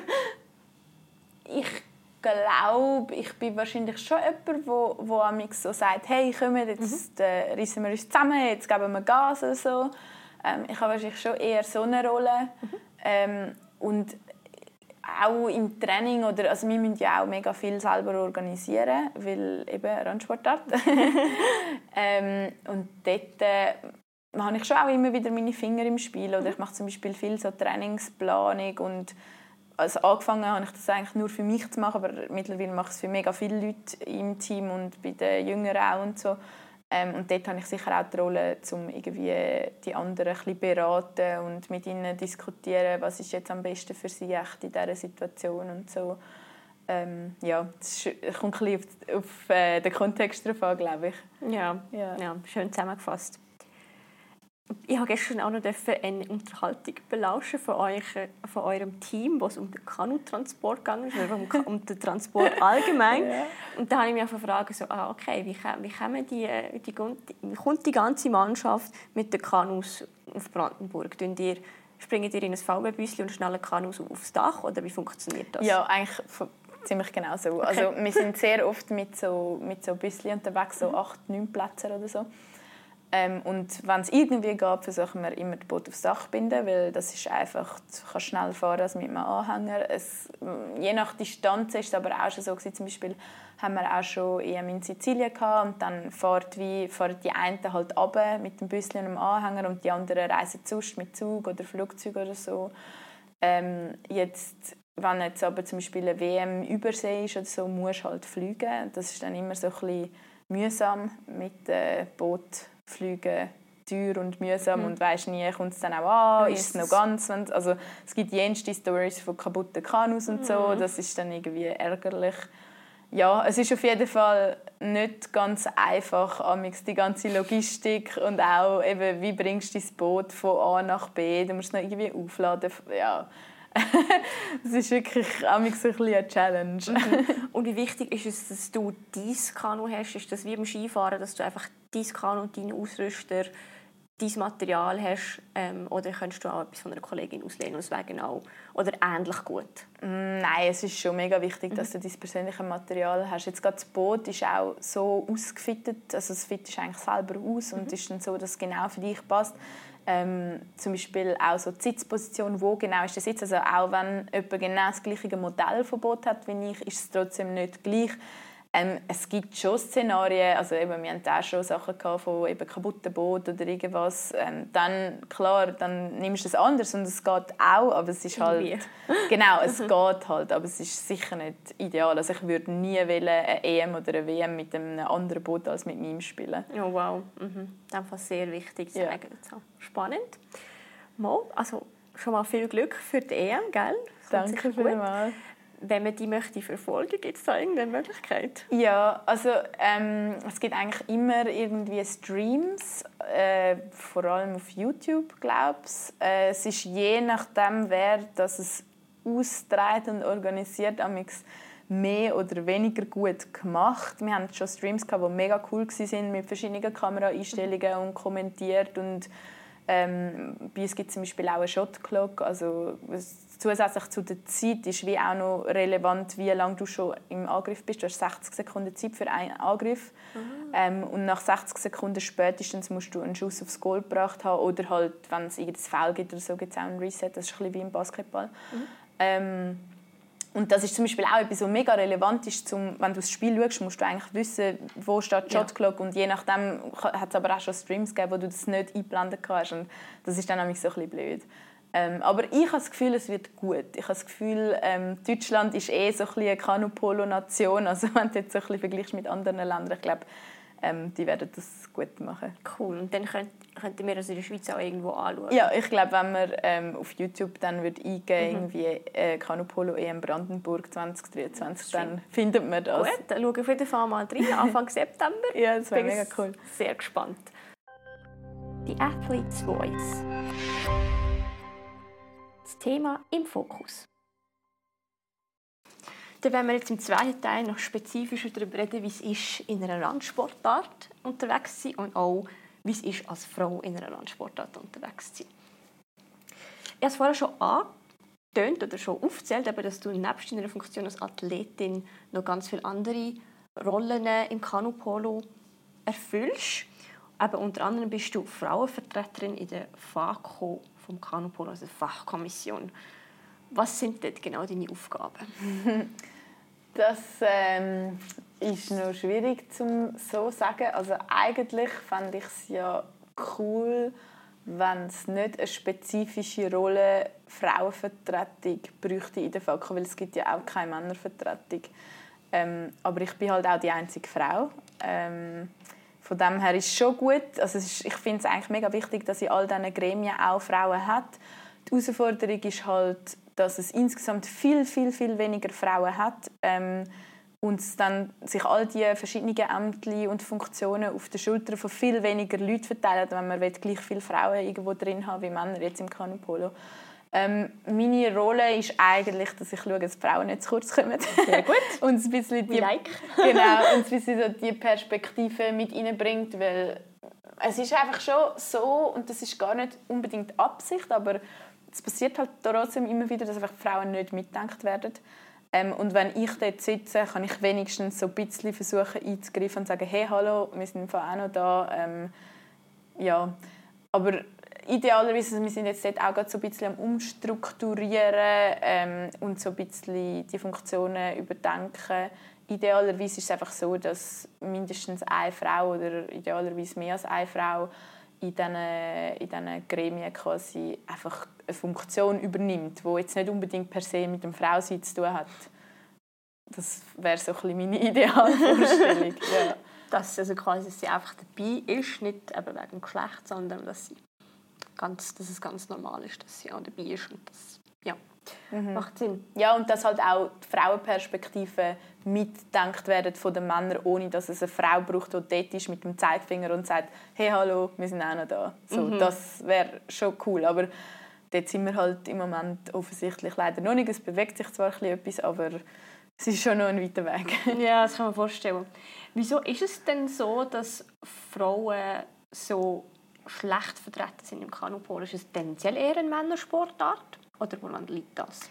ich glaube, ich bin wahrscheinlich schon jemand, wo, wo so sagt, hey, komm, jetzt mhm. äh, reissen wir uns zusammen, jetzt geben wir Gas oder so. Ähm, ich habe wahrscheinlich schon eher so eine Rolle. Mhm. Ähm, und auch im Training, oder, also wir müssen ja auch mega viel selber organisieren, weil eben Randsportart. ähm, und dort äh, habe ich schon auch immer wieder meine Finger im Spiel. Oder ich mache zum Beispiel viel so Trainingsplanung und also angefangen habe ich das eigentlich nur für mich zu machen, aber mittlerweile mache ich es für mega viele Leute im Team und bei den Jüngeren auch und so. Ähm, und dort habe ich sicher auch die Rolle, um irgendwie die anderen ein beraten und mit ihnen diskutieren, was ist jetzt am besten für sie echt in dieser Situation und so. Ähm, ja, es kommt ein bisschen auf, auf äh, den Kontext drauf an, glaube ich. Ja, ja. ja schön zusammengefasst. Ich habe gestern auch noch eine Unterhaltung belauschen von, euch, von eurem Team, wo es um den Kanutransport ging, oder um, um den Transport allgemein. ja. Und da habe ich mich gefragt, so, ah, okay, wie, wie, kommen die, die, wie kommt die ganze Mannschaft mit den Kanus auf Brandenburg? Ihr, springt ihr in ein VW-Büsschen und schnellen Kanus aufs Dach, oder wie funktioniert das? Ja, eigentlich ziemlich genau so. Okay. Also, wir sind sehr oft mit so, mit so Büsschen unterwegs, so acht, neun Plätze oder so. Ähm, und wenn es irgendwie geht, versuchen wir immer das Boot aufs Dach zu binden, weil das ist einfach, du kannst schnell fahren als mit einem Anhänger. Es, je nach Distanz ist es aber auch schon so gewesen, zum Beispiel haben wir auch schon EM in Sizilien gehabt und dann fahren die einen halt runter mit dem Büsschen und dem Anhänger und die anderen reisen sonst mit Zug oder Flugzeug oder so. Ähm, jetzt wenn jetzt aber zum Beispiel eine WM übersee ist oder so, musst du halt fliegen. Das ist dann immer so ein bisschen mühsam mit dem Boot Flüge teuer und mühsam mhm. und weißt nie, kommt es dann auch an, ist es noch ganz, also es gibt jenste Stories von kaputten Kanus und so, mhm. das ist dann irgendwie ärgerlich. Ja, es ist auf jeden Fall nicht ganz einfach, die ganze Logistik und auch eben, wie bringst du das Boot von A nach B, du musst es noch irgendwie aufladen, ja. das ist wirklich ein bisschen eine Challenge. Mhm. Und wie wichtig ist es, dass du dein Kanu hast? Ist das wie beim Skifahren, dass du einfach dein Kanu und deinen Ausrüster, dein Material hast? Ähm, oder kannst du auch etwas von einer Kollegin auslehnen und es wäre genau oder ähnlich gut? Mm, nein, es ist schon mega wichtig, dass du dein persönliches Material hast. Jetzt gerade das Boot ist auch so ausgefittet, also es fittest eigentlich selber aus und mhm. ist dann so, dass es genau für dich passt. Ähm, zum Beispiel auch so die Sitzposition, wo genau ist der Sitz. Also auch wenn jemand genau das gleiche Modell von Boot hat wie ich, ist es trotzdem nicht gleich. Ähm, es gibt schon Szenarien, also eben, wir hatten auch schon Sachen gehabt von eben kaputten Boot oder irgendwas. Ähm, dann, klar, dann nimmst du es anders und es geht auch, aber es ist halt... genau, es geht halt, aber es ist sicher nicht ideal. Also ich würde nie wollen, eine EM oder eine WM mit einem anderen Boot als mit meinem spielen. Oh wow, mhm. das ist sehr wichtig zu ja. Spannend. Mal, also schon mal viel Glück für die EM, gell? Danke vielmals wenn man die möchte verfolgen, gibt es da irgendeine Möglichkeit? Ja, also ähm, es gibt eigentlich immer irgendwie Streams, äh, vor allem auf YouTube, glaube ich. Äh, es ist je nachdem, wer das es austragen und organisiert, amix mehr oder weniger gut gemacht. Wir hatten schon Streams, die mega cool waren, mit verschiedenen Kameraeinstellungen und kommentiert. Und, ähm, bei uns gibt es zum Beispiel auch eine Shot Clock. Also, zusätzlich zu der Zeit ist wie auch noch relevant, wie lange du schon im Angriff bist. Du hast 60 Sekunden Zeit für einen Angriff. Ähm, und nach 60 Sekunden spätestens musst du einen Schuss aufs Goal gebracht haben. Oder halt, wenn es irgendein Foul gibt oder so, gibt es auch einen Reset. Das ist ein bisschen wie im Basketball. Mhm. Ähm, und das ist zum Beispiel auch etwas, was mega relevant ist, zum, wenn du das Spiel schaust, musst du eigentlich wissen, wo steht die Shot Clock. Ja. Und je nachdem hat es aber auch schon Streams gegeben, wo du das nicht einblenden kannst. Und das ist dann nämlich so ein bisschen blöd. Ähm, aber ich habe das Gefühl, es wird gut. Ich habe das Gefühl, ähm, Deutschland ist eh so ein eine Kanupolo-Nation. Also wenn du jetzt so ein bisschen vergleichst mit anderen Ländern, ich glaube, ähm, die werden das gut machen. Cool. Und dann könnt, könnten wir das in der Schweiz auch irgendwo anschauen? Ja, ich glaube, wenn man ähm, auf YouTube dann wird eingeben mhm. irgendwie äh, Kanupolo EM Brandenburg 2023, dann findet man das. Gut, dann schaue ich auf jeden Fall mal rein, Anfang September. ja, das wäre mega cool. Sehr gespannt. Die Athlete's Voice. Das Thema im Fokus. Dann werden wir jetzt im zweiten Teil noch spezifischer darüber reden, wie es ist, in einer Randsportart unterwegs zu sein und auch, wie es ist, als Frau in einer Randsportart unterwegs zu sein. Ich habe es vorher schon angetönt oder schon aufgezählt, dass du nebst deiner Funktion als Athletin noch ganz viele andere Rollen im Kanupolo erfüllst. Aber unter anderem bist du Frauenvertreterin in der FACO vom Kanupolo, also Fachkommission. Was sind dort genau deine Aufgaben? Das ähm, ist noch schwierig zu so sagen. Also eigentlich fände ich es ja cool, wenn es nicht eine spezifische Rolle Frauenvertretung bräuchte in der FAKO, weil es gibt ja auch keine Männervertretung. Ähm, aber ich bin halt auch die einzige Frau. Ähm, von dem her ist es schon gut. Also ist, ich finde es eigentlich mega wichtig, dass in all diesen Gremien auch Frauen hat. Die Herausforderung ist halt, dass es insgesamt viel, viel, viel weniger Frauen hat ähm, und dann sich all die verschiedenen Ämter und Funktionen auf den Schultern von viel weniger Leuten verteilen, wenn man gleich viele Frauen irgendwo drin haben wie Männer jetzt im Kanupolo. Ähm, meine Rolle ist eigentlich, dass ich schaue, dass Frauen nicht zu kurz kommen. Sehr gut. und ein bisschen die, like. genau, und ein bisschen so die Perspektive mit reinbringt, weil es ist einfach schon so, und das ist gar nicht unbedingt Absicht, aber es passiert halt trotzdem immer wieder, dass einfach Frauen nicht mitdenkt werden. Ähm, und wenn ich dort sitze, kann ich wenigstens so ein bisschen versuchen einzugreifen und sagen, hey, hallo, wir sind auch noch da. Ähm, ja, aber idealerweise, wir sind jetzt dort auch so ein bisschen am Umstrukturieren ähm, und so ein bisschen die Funktionen überdenken. Idealerweise ist es einfach so, dass mindestens eine Frau oder idealerweise mehr als eine Frau in diesen, in diesen Gremien quasi einfach eine Funktion übernimmt, die jetzt nicht unbedingt per se mit dem Frausein zu tun hat. Das wäre so ein meine Idealvorstellung. ja. Dass, also quasi, sie einfach dabei ist, nicht eben wegen dem Geschlecht, sondern dass, sie ganz, dass es ganz normal ist, dass sie auch dabei ist. Und das ja, mhm. macht Sinn. Ja, und dass halt auch die Frauenperspektive mitgedacht werden von den Männern, ohne dass es eine Frau braucht, die dort ist mit dem Zeigefinger und sagt, hey, hallo, wir sind auch noch da. So, mhm. Das wäre schon cool, aber dort sind wir halt im Moment offensichtlich leider noch nicht. Es bewegt sich zwar ein etwas, aber es ist schon noch ein weiter Weg. ja, das kann man vorstellen. Wieso ist es denn so, dass Frauen so schlecht vertreten sind im Kanupol? Ist es tendenziell eher eine Männersportart? Oder woran liegt das?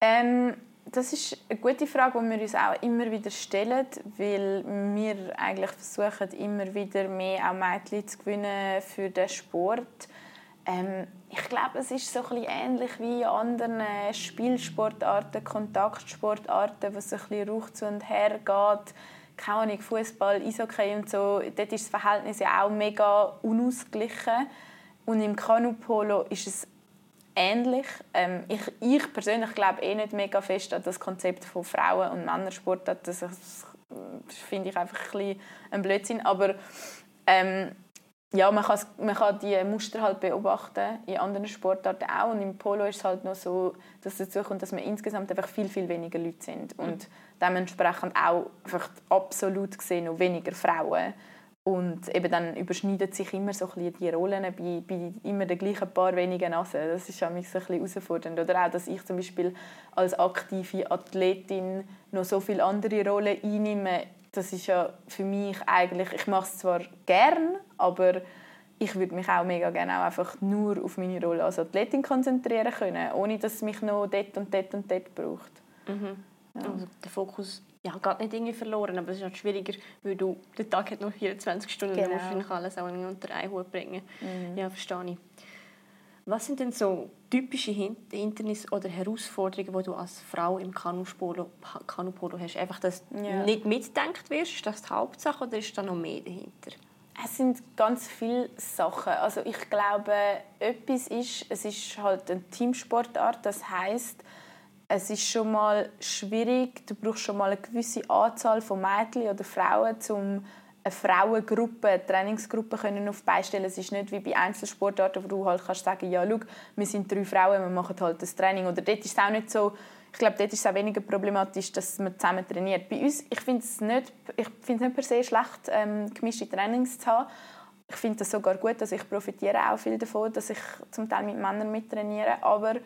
Ähm, das ist eine gute Frage, die wir uns auch immer wieder stellen, weil wir eigentlich versuchen, immer wieder mehr auch Mädchen zu gewinnen für den Sport. Ähm, ich glaube, es ist so ein bisschen ähnlich wie in anderen Spielsportarten, Kontaktsportarten, wo es ein bisschen Ruch zu und her geht. Keine Ahnung, Fußball, Eishockey und so. Dort ist das Verhältnis ja auch mega unausgeglichen. Und im Kanupolo ist es ähnlich. Ähm, ich, ich persönlich glaube eh nicht mega fest an das Konzept von Frauen- und Männersport. Das, das finde ich einfach ein, bisschen ein Blödsinn. Aber ähm, ja, man, man kann die Muster halt beobachten in anderen Sportarten auch. Und im Polo ist es halt noch so, dass dazu kommt, dass wir insgesamt einfach viel, viel weniger Leute sind. Und dementsprechend auch absolut gesehen noch weniger Frauen. Und eben dann überschneiden sich immer so ein die Rollen bei, bei immer den gleichen paar wenigen Nasen. Das ist mich so ein bisschen herausfordernd. Oder auch, dass ich zum Beispiel als aktive Athletin noch so viele andere Rollen einnehme. Das ist ja für mich eigentlich, ich mache es zwar gern, aber ich würde mich auch mega gerne auch einfach nur auf meine Rolle als Athletin konzentrieren können, ohne dass es mich noch dort und dort und dort braucht. Mhm. Ja. Also der Fokus ja, geht nicht irgendwie verloren, aber es ist halt schwieriger, weil du den Tag hat nur 24 Stunden genau. musst du alles auch unter einen Hut bringen. Mhm. Ja, verstehe ich. Was sind denn so typische Hindernis oder Herausforderungen, die du als Frau im Kanupolo, Kanupolo hast? Einfach, dass du ja. nicht mitdenkt wirst, ist das die Hauptsache oder ist da noch mehr dahinter? Es sind ganz viele Sachen. Also ich glaube, etwas ist, es ist halt eine Teamsportart. Das heißt, es ist schon mal schwierig. Du brauchst schon mal eine gewisse Anzahl von Mädchen oder Frauen, um eine Frauengruppe, eine Trainingsgruppe können auf beistellen. Es ist nicht wie bei Einzelsportarten, wo du halt kannst sagen, ja, schau, wir sind drei Frauen, wir machen halt das Training. Oder dort ist es auch nicht so. Ich glaube, dort ist es auch weniger problematisch, dass man zusammen trainiert. Bei uns, ich finde es nicht, ich finde nicht per se schlecht, ähm, gemischte Trainings zu haben. Ich finde das sogar gut, dass ich profitiere auch viel davon, dass ich zum Teil mit Männern mittrainiere. Aber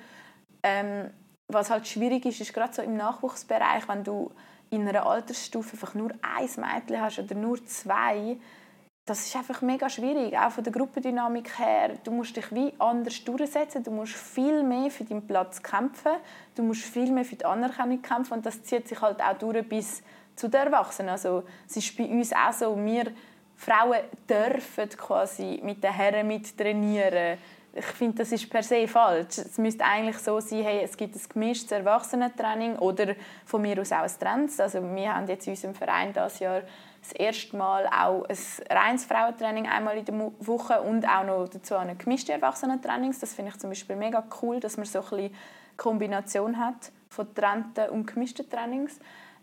ähm, was halt schwierig ist, ist gerade so im Nachwuchsbereich, wenn du in einer Altersstufe einfach nur ein Mädchen hast oder nur zwei, das ist einfach mega schwierig, auch von der Gruppendynamik her. Du musst dich wie anders durchsetzen, du musst viel mehr für deinen Platz kämpfen, du musst viel mehr für die Anerkennung kämpfen und das zieht sich halt auch durch bis zu den Erwachsenen. Also es ist bei uns auch so, wir Frauen dürfen quasi mit den Herren mittrainieren ich finde, das ist per se falsch. Es müsste eigentlich so sein, hey, es gibt ein gemischtes Erwachsenentraining oder von mir aus auch ein Trends. Also wir haben jetzt in unserem Verein das Jahr das erste Mal auch ein reines Frauentraining einmal in der Woche und auch noch dazu eine gemischte Erwachsenentrainings. Das finde ich zum Beispiel mega cool, dass man so ein bisschen Kombination hat von getrennten und gemischten Trainings.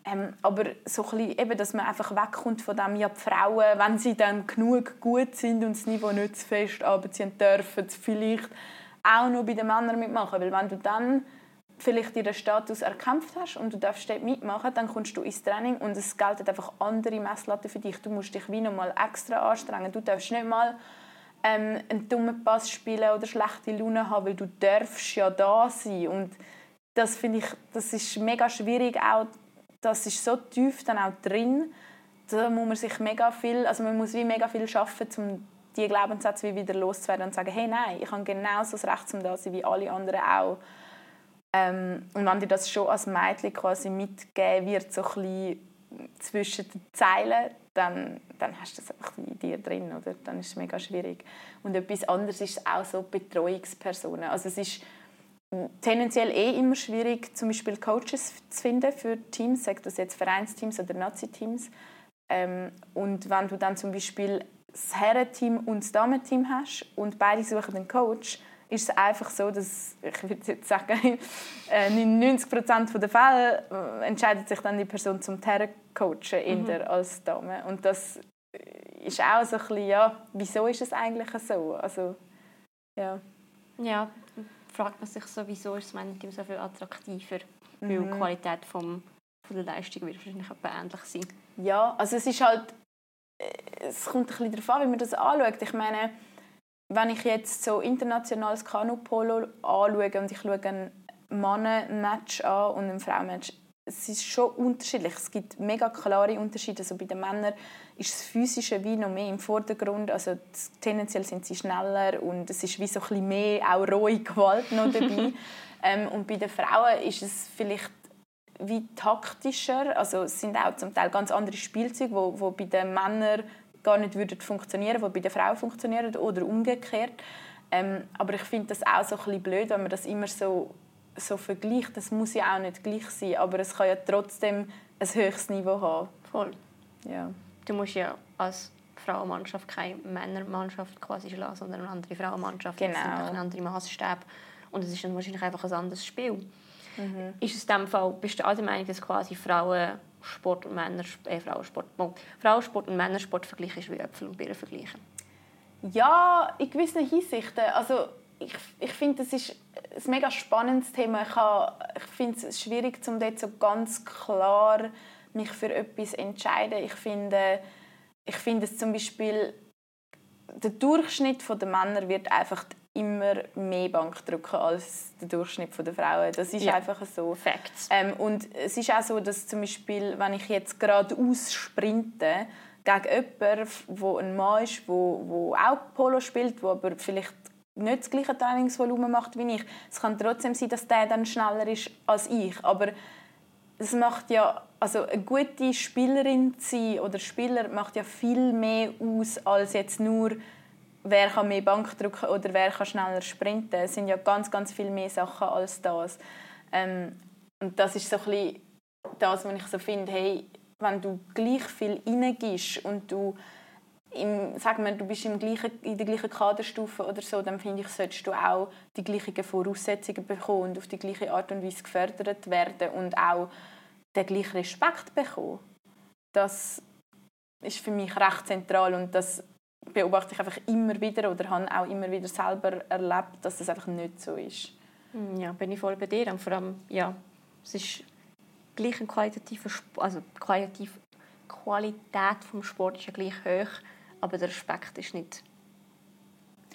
Ähm, aber so bisschen, eben, dass man einfach wegkommt von dem, ja, die Frauen, wenn sie dann genug gut sind und das Niveau nicht zu fest abziehen dürfen, vielleicht auch noch bei den Männern mitmachen. Weil wenn du dann vielleicht ihren Status erkämpft hast und du darfst dort mitmachen, dann kommst du ins Training und es gelten einfach andere Messlatten für dich. Du musst dich wie noch mal extra anstrengen. Du darfst nicht mal ähm, einen dummen Pass spielen oder schlechte Laune haben, weil du darfst ja da sein und das finde ich, das ist mega schwierig auch das ist so tief dann auch drin, da muss man sich mega viel, also man muss wie mega viel schaffen, um die Glaubenssätze wie wieder loszuwerden und zu sagen, hey, nein, ich habe genauso das Recht zum da sein wie alle anderen auch. Ähm, und wenn dir das schon als Mädchen quasi mitgegeben wird, so ein zwischen den Zeilen, dann, dann hast du das einfach in dir drin, oder? Dann ist es mega schwierig. Und etwas anderes ist auch so Betreuungspersonen. Also es ist tendenziell eh immer schwierig, zum Beispiel Coaches zu finden für Teams, sei das jetzt Vereinsteams oder Nazi-Teams. Ähm, und wenn du dann zum Beispiel das Herrenteam und das Damenteam hast und beide suchen einen Coach, ist es einfach so, dass, ich würde jetzt sagen, 99% äh, der Fälle äh, entscheidet sich dann die Person zum Herrencoachen mhm. als Dame. Und das ist auch so ein bisschen, ja, wieso ist es eigentlich so? Also, ja. Ja, fragt man sich sowieso, ist das Männerteam so viel attraktiver, mhm. weil die Qualität vom, von der Leistung wird wahrscheinlich ähnlich sein. Ja, also es ist halt, äh, es kommt ein bisschen darauf an, wie man das anschaut. Ich meine, wenn ich jetzt so internationales Kanupolo anschaue und ich schaue ein Männer-Match an und ein Frauenmatch, es ist schon unterschiedlich. Es gibt mega klare Unterschiede. Also bei den Männern ist das Physische wie noch mehr im Vordergrund. Also tendenziell sind sie schneller und es ist wie so ein bisschen mehr auch rohe Gewalt noch dabei. ähm, und bei den Frauen ist es vielleicht wie taktischer. Also es sind auch zum Teil ganz andere Spielzeuge, wo, wo bei den Männern gar nicht würden funktionieren, wo bei den Frauen funktionieren oder umgekehrt. Ähm, aber ich finde das auch so ein bisschen blöd, wenn man das immer so so vergleicht, das muss ja auch nicht gleich sein, aber es kann ja trotzdem ein höchstes Niveau haben. Voll. Ja. Du musst ja als Frauenmannschaft keine Männermannschaft quasi schlagen, sondern eine andere Frauenmannschaft. Genau. Das sind ein andere Maßstab und es ist dann wahrscheinlich einfach ein anderes Spiel. Mhm. Ist es dem Fall, bist du auch der Meinung, dass quasi Frauensport und Männersport, äh, Frauensport, Frauensport und Männersport vergleichen ist wie Äpfel und Birnen vergleichen? Ja, in gewissen Hinsichten. Also ich, ich finde, das ist ein mega spannendes Thema. Ich, habe, ich finde es schwierig, um dort so ganz klar mich für etwas zu entscheiden. Ich finde, ich finde es zum Beispiel, der Durchschnitt der Männer wird einfach immer mehr Bank drücken als der Durchschnitt der Frauen. Das ist ja. einfach so. Facts. Ähm, und es ist auch so, dass zum Beispiel, wenn ich jetzt gerade aussprinte gegen jemanden, der ein Mann ist, der, der auch Polo spielt, der aber vielleicht nicht das gleiche Trainingsvolumen macht wie ich, es kann trotzdem sein, dass der dann schneller ist als ich. Aber es macht ja, also eine gute Spielerin zu sein oder Spieler macht ja viel mehr aus als jetzt nur wer kann mehr Bank drücken oder wer kann schneller sprinten. Es sind ja ganz, ganz viel mehr Sachen als das. Ähm, und das ist so ein das, was ich so finde, hey, wenn du gleich viel reingibst und du im, sag mal, du bist im gleichen, in der gleichen Kaderstufe oder so, dann finde ich, solltest du auch die gleichen Voraussetzungen bekommen und auf die gleiche Art und Weise gefördert werden und auch den gleichen Respekt bekommen. Das ist für mich recht zentral und das beobachte ich einfach immer wieder oder habe auch immer wieder selber erlebt, dass das einfach nicht so ist. Hm, ja, bin ich voll bei dir. Und vor allem, ja, es ist gleich ein qualitativer also qualitativ Qualität vom Sport ist ja gleich hoch, aber der Respekt ist nicht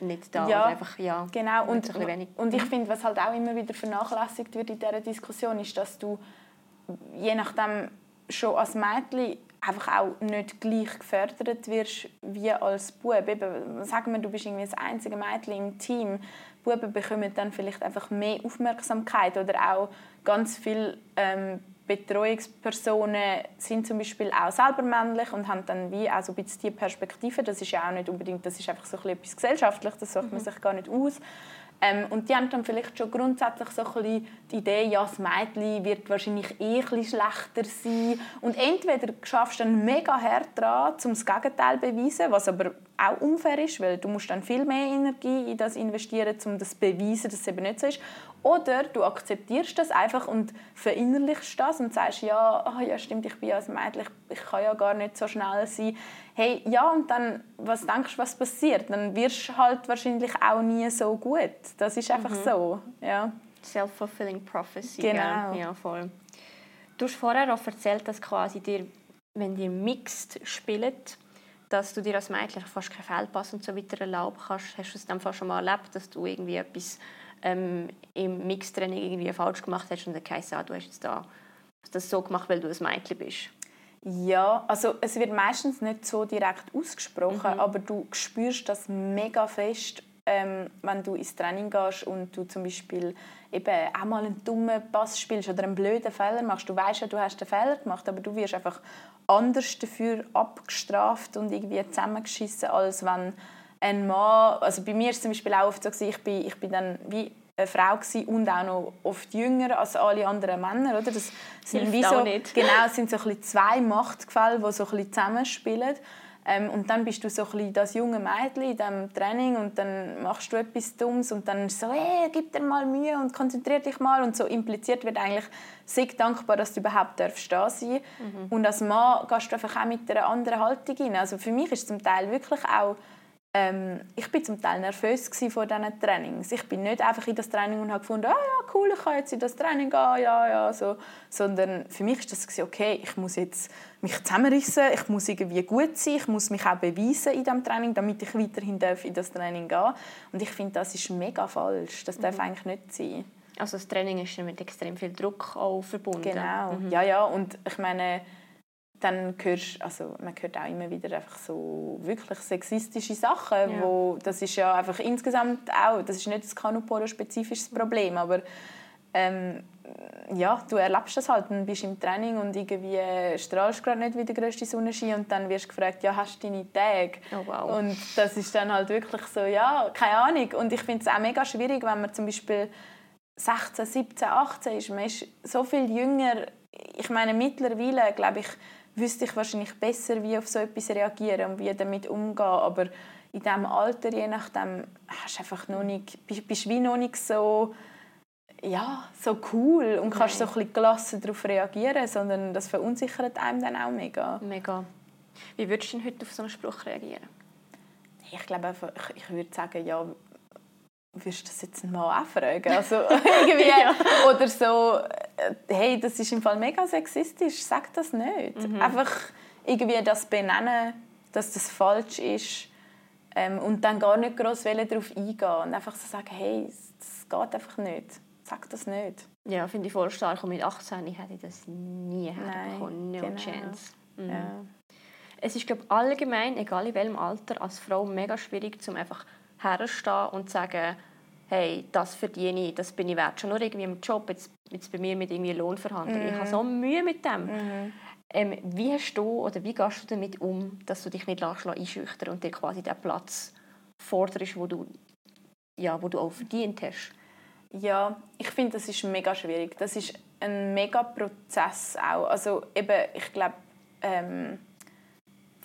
nicht da. Ja, einfach, ja genau. Und, und ich mhm. finde, was halt auch immer wieder vernachlässigt wird in dieser Diskussion, ist, dass du je nachdem schon als Mädchen einfach auch nicht gleich gefördert wirst wie als Bub. Eben, sagen wir, du bist irgendwie das einzige Mädchen im Team. Buben bekommen dann vielleicht einfach mehr Aufmerksamkeit oder auch ganz viele ähm, Betreuungspersonen sind zum Beispiel auch selber männlich und haben dann wie auch so ein bisschen die Perspektive. Das ist ja auch nicht unbedingt, das ist einfach so etwas gesellschaftlich, das sucht man mhm. sich gar nicht aus. Ähm, und die haben dann vielleicht schon grundsätzlich so ein die Idee, ja, das Mädchen wird wahrscheinlich eh ein schlechter sein. Und entweder schaffst du dann mega hart dran, um das Gegenteil zu beweisen, was aber auch unfair ist, weil du musst dann viel mehr Energie in das investieren, um das zu beweisen, dass es eben nicht so ist. Oder du akzeptierst das einfach und verinnerlichst das und sagst, ja, oh, ja stimmt, ich bin als Mädchen, ich kann ja gar nicht so schnell sein. Hey, ja, und dann, was denkst du, was passiert? Dann wirst du halt wahrscheinlich auch nie so gut. Das ist einfach mhm. so, ja. Self-fulfilling prophecy. Genau. Ja, voll. Du hast vorher auch erzählt, dass quasi dir, wenn ihr mixed spielt, dass du dir als Mädchen fast keinen Fehlpass und so weiter erlauben kannst. Hast du es dann schon mal erlebt, dass du irgendwie etwas ähm, im Mixtraining irgendwie falsch gemacht hast und dann heisst, ah, du hast jetzt da das so gemacht, weil du ein Mädchen bist? Ja, also es wird meistens nicht so direkt ausgesprochen, mhm. aber du spürst das mega fest, ähm, wenn du ins Training gehst und du zum Beispiel eben auch mal einen dummen Pass spielst oder einen blöden Fehler machst. Du weißt ja, du hast einen Fehler gemacht, aber du wirst einfach anders dafür abgestraft und irgendwie zusammengeschissen, als wenn ein Mann, also bei mir war es zum Beispiel auch oft so, ich bin, ich bin dann wie eine Frau und auch noch oft jünger als alle anderen Männer, oder? Das sind wie so, nicht. genau, es sind so ein zwei Machtgefälle, die so ein bisschen zusammenspielen. Ähm, und dann bist du so ein das junge Mädchen in diesem Training und dann machst du etwas Dummes und dann so, hey, gib dir mal Mühe und konzentrier dich mal. Und so impliziert wird eigentlich, sei dankbar, dass du überhaupt darfst da sein mhm. Und als Mann gehst du einfach auch mit einer anderen Haltung rein. Also für mich ist es zum Teil wirklich auch ähm, ich bin zum Teil nervös vor diesen Trainings. Ich bin nicht einfach in das Training und habe gefunden, ah ja, cool, ich kann jetzt in das Training gehen, ja, ja, so. Sondern für mich ist das okay, ich muss jetzt mich zusammenrissen, ich muss irgendwie gut sein, ich muss mich auch beweisen in diesem Training, damit ich weiterhin in das Training gehen Und ich finde, das ist mega falsch. Das darf mhm. eigentlich nicht sein. Also das Training ist mit extrem viel Druck auch verbunden. Genau, mhm. ja, ja. Und ich meine, dann hörst, also man hört auch immer wieder einfach so wirklich sexistische Sachen, ja. wo das ist ja einfach insgesamt auch, das ist nicht das Kanupolo-spezifisches Problem, aber ähm, ja, du erlebst das halt, dann bist im Training und irgendwie strahlst gerade nicht wie der grösste Sonnenschein und dann wirst du gefragt, ja, hast du deine Tage? Oh, wow. Und das ist dann halt wirklich so, ja, keine Ahnung. Und ich finde es auch mega schwierig, wenn man zum Beispiel 16, 17, 18 ist, man ist so viel jünger. Ich meine, mittlerweile, glaube ich, wüsste ich wahrscheinlich besser, wie auf so etwas reagieren und wie damit umgehen. Aber in diesem Alter, je nachdem, hast du einfach noch nicht, bist, bist wie noch nicht so, ja, so cool und kannst Nein. so ein bisschen gelassen darauf reagieren, sondern das verunsichert einem dann auch mega. Mega. Wie würdest du denn heute auf so einen Spruch reagieren? Ich glaube einfach, ich würde sagen, ja, wirst du das jetzt mal auch fragen? Also, irgendwie, ja. Oder so, äh, hey, das ist im Fall mega sexistisch, sag das nicht. Mhm. Einfach irgendwie das benennen, dass das falsch ist ähm, und dann gar nicht groß darauf eingehen und einfach so sagen, hey, das geht einfach nicht, sag das nicht. Ja, finde ich voll stark und mit 18 hätte ich das nie herbekommen, no genau. chance. Mhm. Ja. Es ist glaube allgemein, egal in welchem Alter, als Frau mega schwierig, um einfach herzustehen und sagen, hey, das verdiene ich, das bin ich wert. Schon nur irgendwie im Job, jetzt, jetzt bei mir mit irgendwie Lohnverhandlungen. Mhm. Ich habe so Mühe mit dem. Mhm. Ähm, wie hast du oder wie gehst du damit um, dass du dich nicht einschüchtern und dir quasi den Platz forderst, wo du, ja, wo du auch verdient hast? Ja, ich finde, das ist mega schwierig. Das ist ein mega Prozess auch. Also eben, ich glaube, ähm,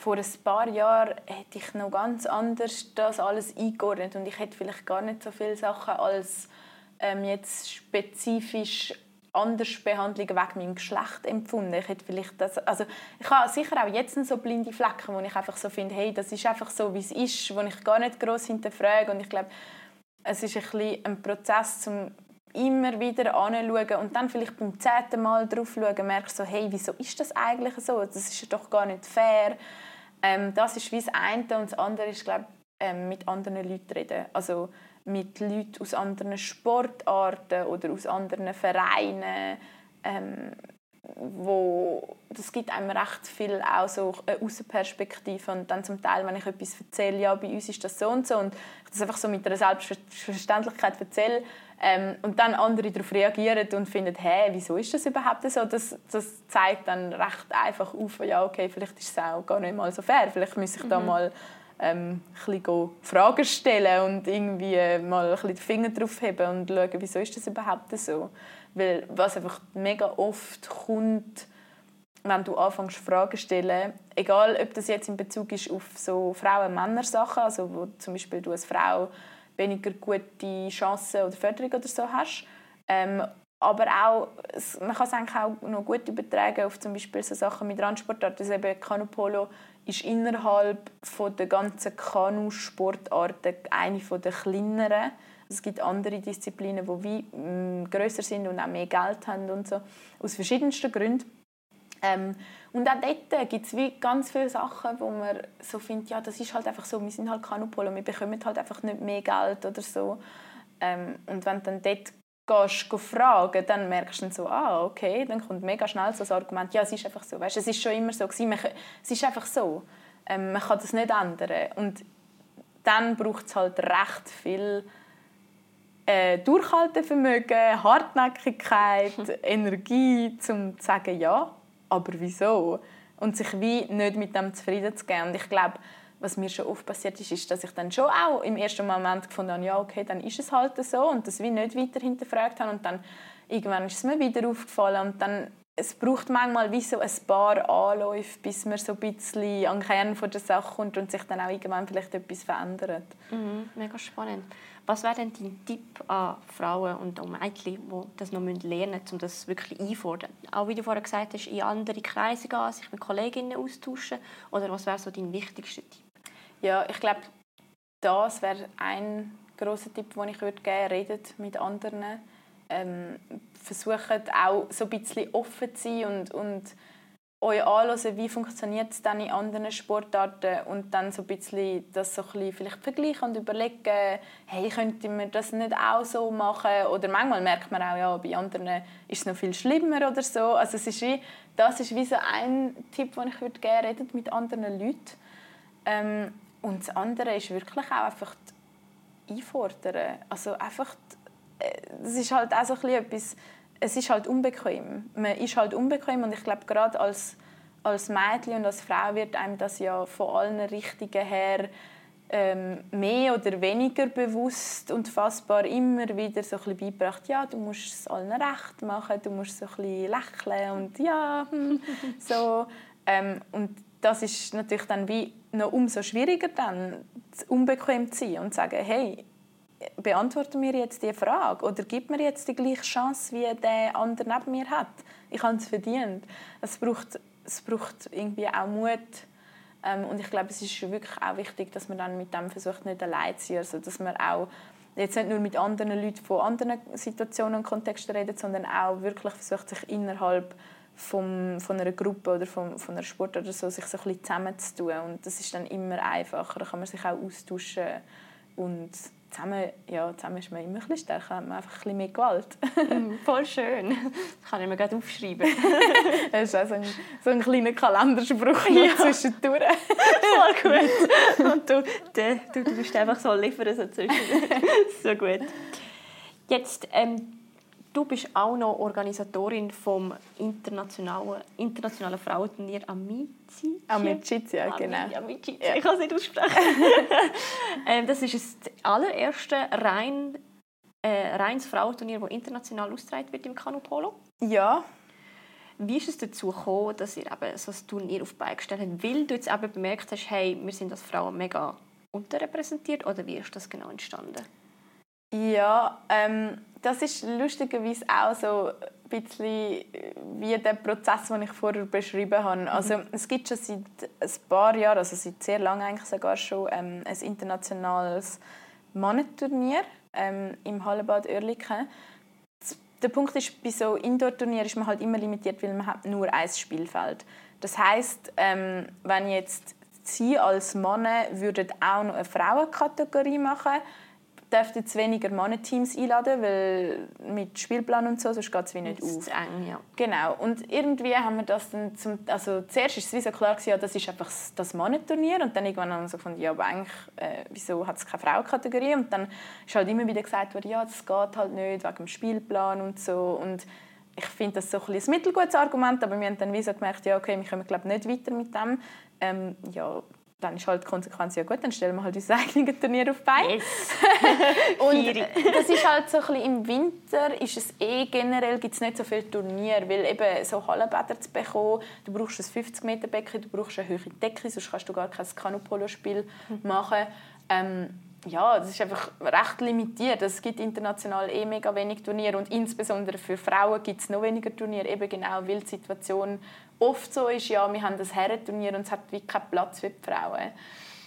vor ein paar Jahren hätte ich noch ganz anders das alles eingeordnet und ich hätte vielleicht gar nicht so viele Sachen als ähm, jetzt spezifisch anders Behandlungen wegen meinem Geschlecht empfunden. Ich hätte vielleicht das, also ich habe sicher auch jetzt so blinde Flecken, wo ich einfach so finde, hey, das ist einfach so, wie es ist, wo ich gar nicht groß hinterfrage und ich glaube, es ist ein, ein Prozess, um immer wieder anschauen und dann vielleicht beim zehnten Mal drauf schauen, merkst so, hey, wieso ist das eigentlich so? Das ist doch gar nicht fair. Ähm, das ist wie das eine und das andere ist, glaube ähm, mit anderen Leuten reden. Also mit Leuten aus anderen Sportarten oder aus anderen Vereinen, ähm, wo das gibt einem recht viel auch so eine Außenperspektive und dann zum Teil, wenn ich etwas erzähle, ja, bei uns ist das so und so und ich das einfach so mit einer Selbstverständlichkeit erzähle ähm, und dann andere darauf reagieren und finden, hä, wieso ist das überhaupt so? Das, das zeigt dann recht einfach auf, ja, okay, vielleicht ist es auch gar nicht mal so fair, vielleicht muss ich da mhm. mal ähm, ein bisschen Fragen stellen und irgendwie mal ein bisschen den Finger drauf heben und schauen, wieso ist das überhaupt so? Weil was einfach mega oft kommt, wenn du anfängst Fragen zu stellen, egal ob das jetzt in Bezug ist auf so Frauen-Männer-Sachen, also wo zum Beispiel du als Frau weniger gute Chancen oder Förderung oder so hast, ähm, aber auch, man kann es eigentlich auch noch gut übertragen auf zum Beispiel so Sachen mit Randsportarten, also eben Kanupolo ist innerhalb von der ganzen Kanu-Sportarten eine der kleineren. Es gibt andere Disziplinen, die wie, mm, grösser sind und auch mehr Geld haben und so, aus verschiedensten Gründen. Ähm, und auch dort gibt es ganz viele Sachen, wo man so findet, ja, das ist halt einfach so, wir sind halt Kanupolo, wir bekommen halt einfach nicht mehr Geld oder so. Ähm, und wenn du dann dort gehst, gehst fragen, dann merkst du dann so, ah, okay, dann kommt mega schnell so das Argument, ja, es ist einfach so, weißt, es ist schon immer so gewesen, man, es ist einfach so, ähm, man kann das nicht ändern und dann braucht es halt recht viel äh, Durchhaltevermögen, Hartnäckigkeit, Energie, um zu sagen, ja, aber wieso? Und sich wie nicht mit dem zufrieden zu geben. Und ich glaube, was mir schon oft passiert ist, ist, dass ich dann schon auch im ersten Moment gefunden habe, ja, okay, dann ist es halt so und das wie nicht weiter hinterfragt habe. Und dann irgendwann ist es mir wieder aufgefallen und dann es braucht manchmal wie so ein paar Anläufe, bis man so ein bisschen an den Kern der Sache kommt und sich dann auch irgendwann vielleicht etwas verändert. Mhm, mega spannend. Was wäre denn dein Tipp an Frauen und an Mädchen, die das noch lernen müssen, um das wirklich einfordern? Auch wie du vorher gesagt hast, in andere Kreise gehen, sich mit Kolleginnen austauschen? Oder was wäre so dein wichtigster Tipp? Ja, ich glaube, das wäre ein großer Tipp, den ich würde geben würde. Redet mit anderen. Ähm, versucht auch so ein bisschen offen zu sein und, und euch anhören, wie funktioniert es dann in anderen Sportarten und dann so ein bisschen das so ein bisschen vielleicht vergleichen und überlegen, hey, könnte man das nicht auch so machen? Oder manchmal merkt man auch, ja, bei anderen ist es noch viel schlimmer oder so. Also es ist wie, das ist wie so ein Tipp, den ich würde gerne reden mit anderen Leuten. Ähm, und das andere ist wirklich auch einfach einfordern. Also einfach, es ist halt auch so ein etwas, es ist halt unbequem. Man ist halt unbequem und ich glaube gerade als, als Mädchen und als Frau wird einem das ja von allen Richtungen her ähm, mehr oder weniger bewusst und fassbar immer wieder so ein bisschen beigebracht, ja, du musst es allen recht machen, du musst so ein bisschen lächeln und ja, hm, so. Ähm, und das ist natürlich dann wie noch umso schwieriger dann, unbequem zu sein und zu sagen, hey, beantworte mir jetzt die Frage oder gib mir jetzt die gleiche Chance, wie der andere neben mir hat. Ich habe es verdient. Es braucht, es braucht irgendwie auch Mut. Ähm, und ich glaube, es ist wirklich auch wichtig, dass man dann mit dem versucht, nicht allein zu sein. Also, dass man auch jetzt nicht nur mit anderen Leuten von anderen Situationen und Kontexten redet, sondern auch wirklich versucht, sich innerhalb vom, von einer Gruppe oder vom, von einer Sport oder so, sich so ein bisschen zusammenzutun. Und das ist dann immer einfacher. Da kann man sich auch austauschen und zusammen, ja, zusammen ist man immer ein bisschen stärker, hat man einfach ein bisschen mehr Gewalt. Mm, voll schön. Das kann ich mir gerade aufschreiben. das ist auch so ein, so ein kleiner Kalenderspruch ja. zwischendurch. voll gut. Und du, du, du, bist einfach so liefern so zwischen. so gut. Jetzt, ähm, Du bist auch noch Organisatorin vom internationalen, internationalen Frauenturnier Amici. Amici, ja, genau. Amici, ja. Ich kann es nicht aussprechen. ähm, das ist das allererste rein, äh, reines Frauenturnier, das international ausgetragen wird im Kanupolo. Ja. Wie ist es dazu gekommen, dass ihr eben so ein Turnier auf gestellt habt? Weil du jetzt eben bemerkt hast, hey, wir sind als Frauen mega unterrepräsentiert oder wie ist das genau entstanden? Ja, ähm, das ist lustigerweise auch so ein bisschen wie der Prozess, den ich vorher beschrieben habe. Mhm. Also, es gibt schon seit ein paar Jahren, also seit sehr lange eigentlich sogar schon, ähm, ein internationales Mannenturnier ähm, im Hallenbad Oerlikon. Der Punkt ist, bei so Indoor-Turnieren ist man halt immer limitiert, weil man hat nur ein Spielfeld. Das heißt, ähm, wenn jetzt Sie als Mann würden auch noch eine Frauenkategorie machen würden, dürfte jetzt weniger Mannenteams einladen, weil mit Spielplan und so, sonst geht es wie nicht auf. eng, ja. Genau. Und irgendwie haben wir das dann zum, also zuerst ist es wie so klar gewesen, ja, das ist einfach das Mannenturnier und dann irgendwann haben wir so gefunden, ja, aber eigentlich, äh, wieso hat es keine Frauenkategorie? Und dann ist halt immer wieder gesagt worden, ja, das geht halt nicht wegen dem Spielplan und so und ich finde das so ein, ein mittelgutes Argument, aber wir haben dann wie so gemerkt, ja, okay, wir kommen glaube nicht weiter mit dem. Ähm, ja, dann ist halt die Konsequenz, ja gut, dann stellen wir halt unser eigenes Turnier auf Bein. Yes. und das ist halt so ein bisschen im Winter ist es eh generell gibt's nicht so viele Turniere, weil eben so Hallenbäder zu bekommen, du brauchst ein 50 Meter Becken, du brauchst eine hohe Decke, sonst kannst du gar kein Kanupolo-Spiel machen. Ähm, ja, das ist einfach recht limitiert. Es gibt international eh mega wenig Turniere und insbesondere für Frauen gibt es noch weniger Turniere, eben genau weil die Situation oft so ist, ja, wir haben das Herrenturnier und es hat wie keinen Platz für die Frauen.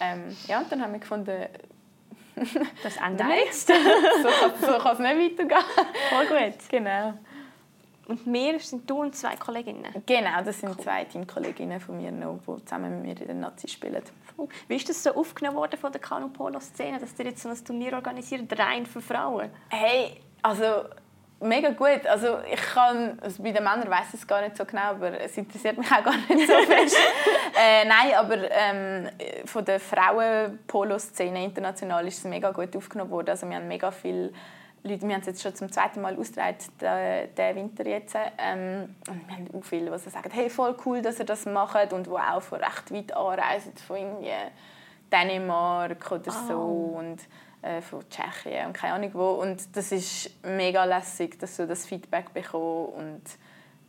Ähm, ja, und dann haben wir gefunden, das ändern wir jetzt. so, so kann es nicht weitergehen. Voll gut. Genau. Und wir sind du und zwei Kolleginnen? Genau, das sind cool. zwei Teamkolleginnen von mir noch, die zusammen mit mir in der Nazi spielen. Wie ist das so aufgenommen worden von der Kanu-Polo-Szene, dass ihr jetzt so ein Turnier organisiert, rein für Frauen? Hey, also mega gut. Also ich kann, also bei den Männern weiß ich es gar nicht so genau, aber es interessiert mich auch gar nicht so fest. äh, nein, aber ähm, von der Frauen-Polo-Szene international ist es mega gut aufgenommen worden. Also wir haben mega viele Leute, wir haben es jetzt schon zum zweiten Mal ausgetragen, diesen Winter jetzt. Ähm, und wir haben auch viele, die sagen, hey, voll cool, dass ihr das macht und die auch von recht weit anreisen, von irgendwie Dänemark oder so. Oh. Und, äh, von Tschechien und keine Ahnung wo. Und das ist mega lässig, dass du das Feedback bekommst und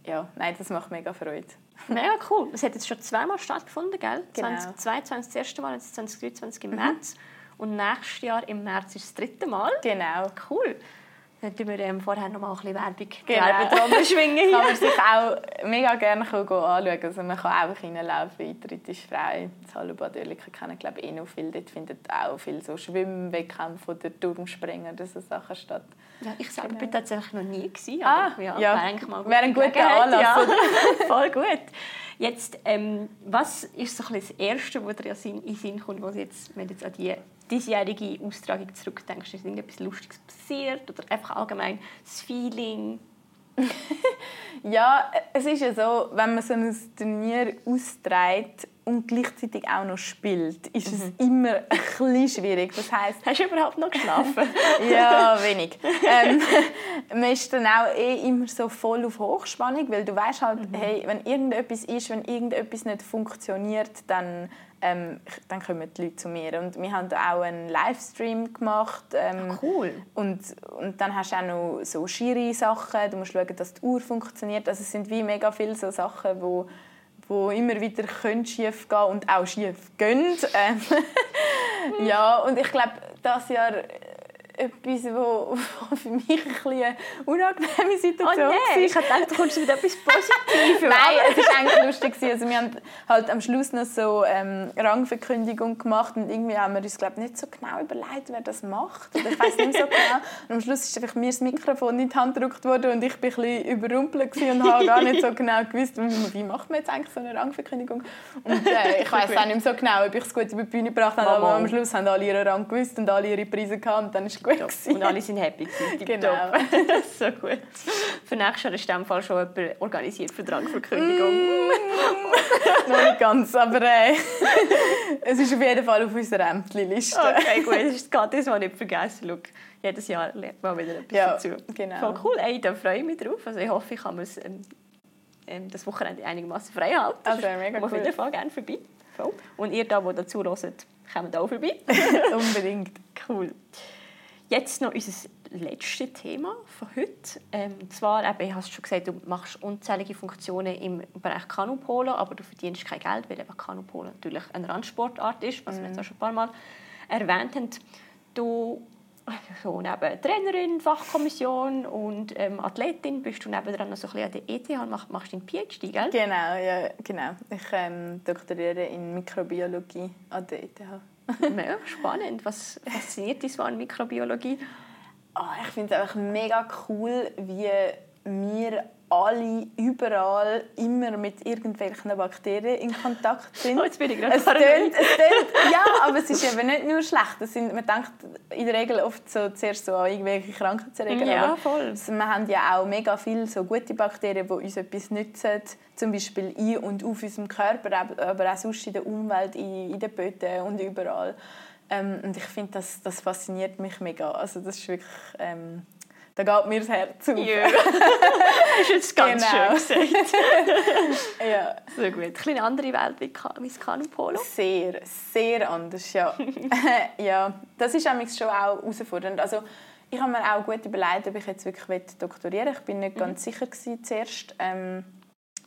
ja, nein, das macht mega Freude. Mega cool. Es hat jetzt schon zweimal stattgefunden, gell? Genau. 2022 das erste Mal, jetzt 2023 im mhm. März. Und nächstes Jahr im März ist das dritte Mal. Genau. Cool. Dann tun wir ähm, vorher noch mal ein bisschen Werbung genau. schwingen. kann man sich auch mega gerne anschauen. Also man kann einfach reinlaufen. Eintritt ist frei. Das Hallenbad Oerlikon kennen glaube ich eh noch viel. Dort findet auch viel so Schwimmwettkämpfe oder Turmspringen oder so Sachen statt. Ja, ich selber genau. bin tatsächlich noch nie gewesen, ah, ja, ja. Wäre ein guter Anlass. Ja. Voll gut. Jetzt, ähm, was ist so ein das Erste, was dir in Sinn kommt, was jetzt, wenn jetzt an die diesjährige Austragung zurückdenkst, ist irgendetwas Lustiges passiert oder einfach allgemein das Feeling? ja, es ist ja so, wenn man so ein Turnier austrägt und gleichzeitig auch noch spielt, ist mhm. es immer ein bisschen schwierig. Das heisst, Hast du überhaupt noch geschlafen? ja, wenig. Ähm, man ist dann auch eh immer so voll auf Hochspannung, weil du weißt halt, mhm. hey, wenn irgendetwas ist, wenn irgendetwas nicht funktioniert, dann ähm, dann kommen die Leute zu mir. Und wir haben auch einen Livestream gemacht. Ähm, Ach, cool. Und, und dann hast du auch noch so Schiri-Sachen. Du musst schauen, dass die Uhr funktioniert. Also es sind wie mega viele so Sachen, wo wo immer wieder schief gehen und auch schief gehen. Ähm, ja, und ich glaube, das Jahr etwas, wo, wo für mich ein eine unangenehme Situation oh, nee. Ich dachte, du kommst mit etwas Positives. Nein, es war eigentlich lustig. Also wir haben halt am Schluss noch so ähm, Rangverkündigung gemacht und irgendwie haben wir uns glaub, nicht so genau überlegt, wer das macht. Oder ich weiß nicht so genau. Und am Schluss ist einfach mir das Mikrofon in die Hand gedrückt worden und ich war ein bisschen überrumpelt und habe gar nicht so genau gewusst, wie macht man jetzt eigentlich so eine Rangverkündigung. Und äh, ich weiß auch nicht so genau, ob ich es gut über die Bühne gebracht habe, aber am Schluss haben alle ihren Rang gewusst und alle ihre Preise gehabt und dann ist gut gewesen. Und alle sind happy Genau. so gut. Für nächstes Jahr ist in dem Fall schon jemand organisiert für die Rangverkündigung. Mm. Noch nicht ganz, aber äh, es ist auf jeden Fall auf unserer Ämterliste. Okay, gut. Es ist gerade das, was nicht vergessen. Schau, jedes Jahr lernt man wieder etwas ja, dazu. Genau. Voll cool. Ey, da freue ich mich drauf. Also ich hoffe, ich kann es ähm, ähm, das Wochenende einigermaßen frei halten. Also, mega cool. Auf jeden Fall gerne vorbei. Voll. Und ihr da, die dazu hört, kommt auch vorbei. Unbedingt. Cool. Jetzt noch unser letztes Thema von heute. Ähm, zwar, eben, ich habe schon gesagt, du machst unzählige Funktionen im Bereich Kanupolo, aber du verdienst kein Geld, weil eben Kanupolo natürlich eine Randsportart ist, was mm. wir jetzt mhm. auch schon ein paar Mal erwähnt haben. Du so neben Trainerin, Fachkommission und ähm, Athletin bist du nebenan noch so ein bisschen an der ETH und machst, machst deinen PhD, gell? Genau, ja, genau. Ich ähm, doktoriere in Mikrobiologie an der ETH. Mega spannend. Was fasziniert dich so an Mikrobiologie? Oh, ich finde es einfach mega cool, wie wir alle überall immer mit irgendwelchen Bakterien in Kontakt sind. Oh, jetzt bin ich gerade es tönt, es tönt, Ja, aber es ist eben nicht nur schlecht. Das sind, man denkt in der Regel oft so, zuerst so an irgendwelche Krankheitserreger. Ja, voll. Also, wir haben ja auch mega viele so gute Bakterien, die uns etwas nützen. Zum Beispiel in und auf unserem Körper, aber auch sonst in der Umwelt, in, in den Böden und überall. Ähm, und ich finde, das, das fasziniert mich mega. Also das ist wirklich... Ähm, da geht mir das Herz auf. Ja. das ist ganz genau. schön gesagt. ja. So gut. Ein bisschen andere Welt wie das Kanupolo. Sehr, sehr anders, ja. ja. Das ist schon auch herausfordernd. Also, ich habe mir auch gut überlegt, ob ich jetzt wirklich doktorieren will. Ich bin nicht mhm. ganz sicher gewesen zuerst, ähm,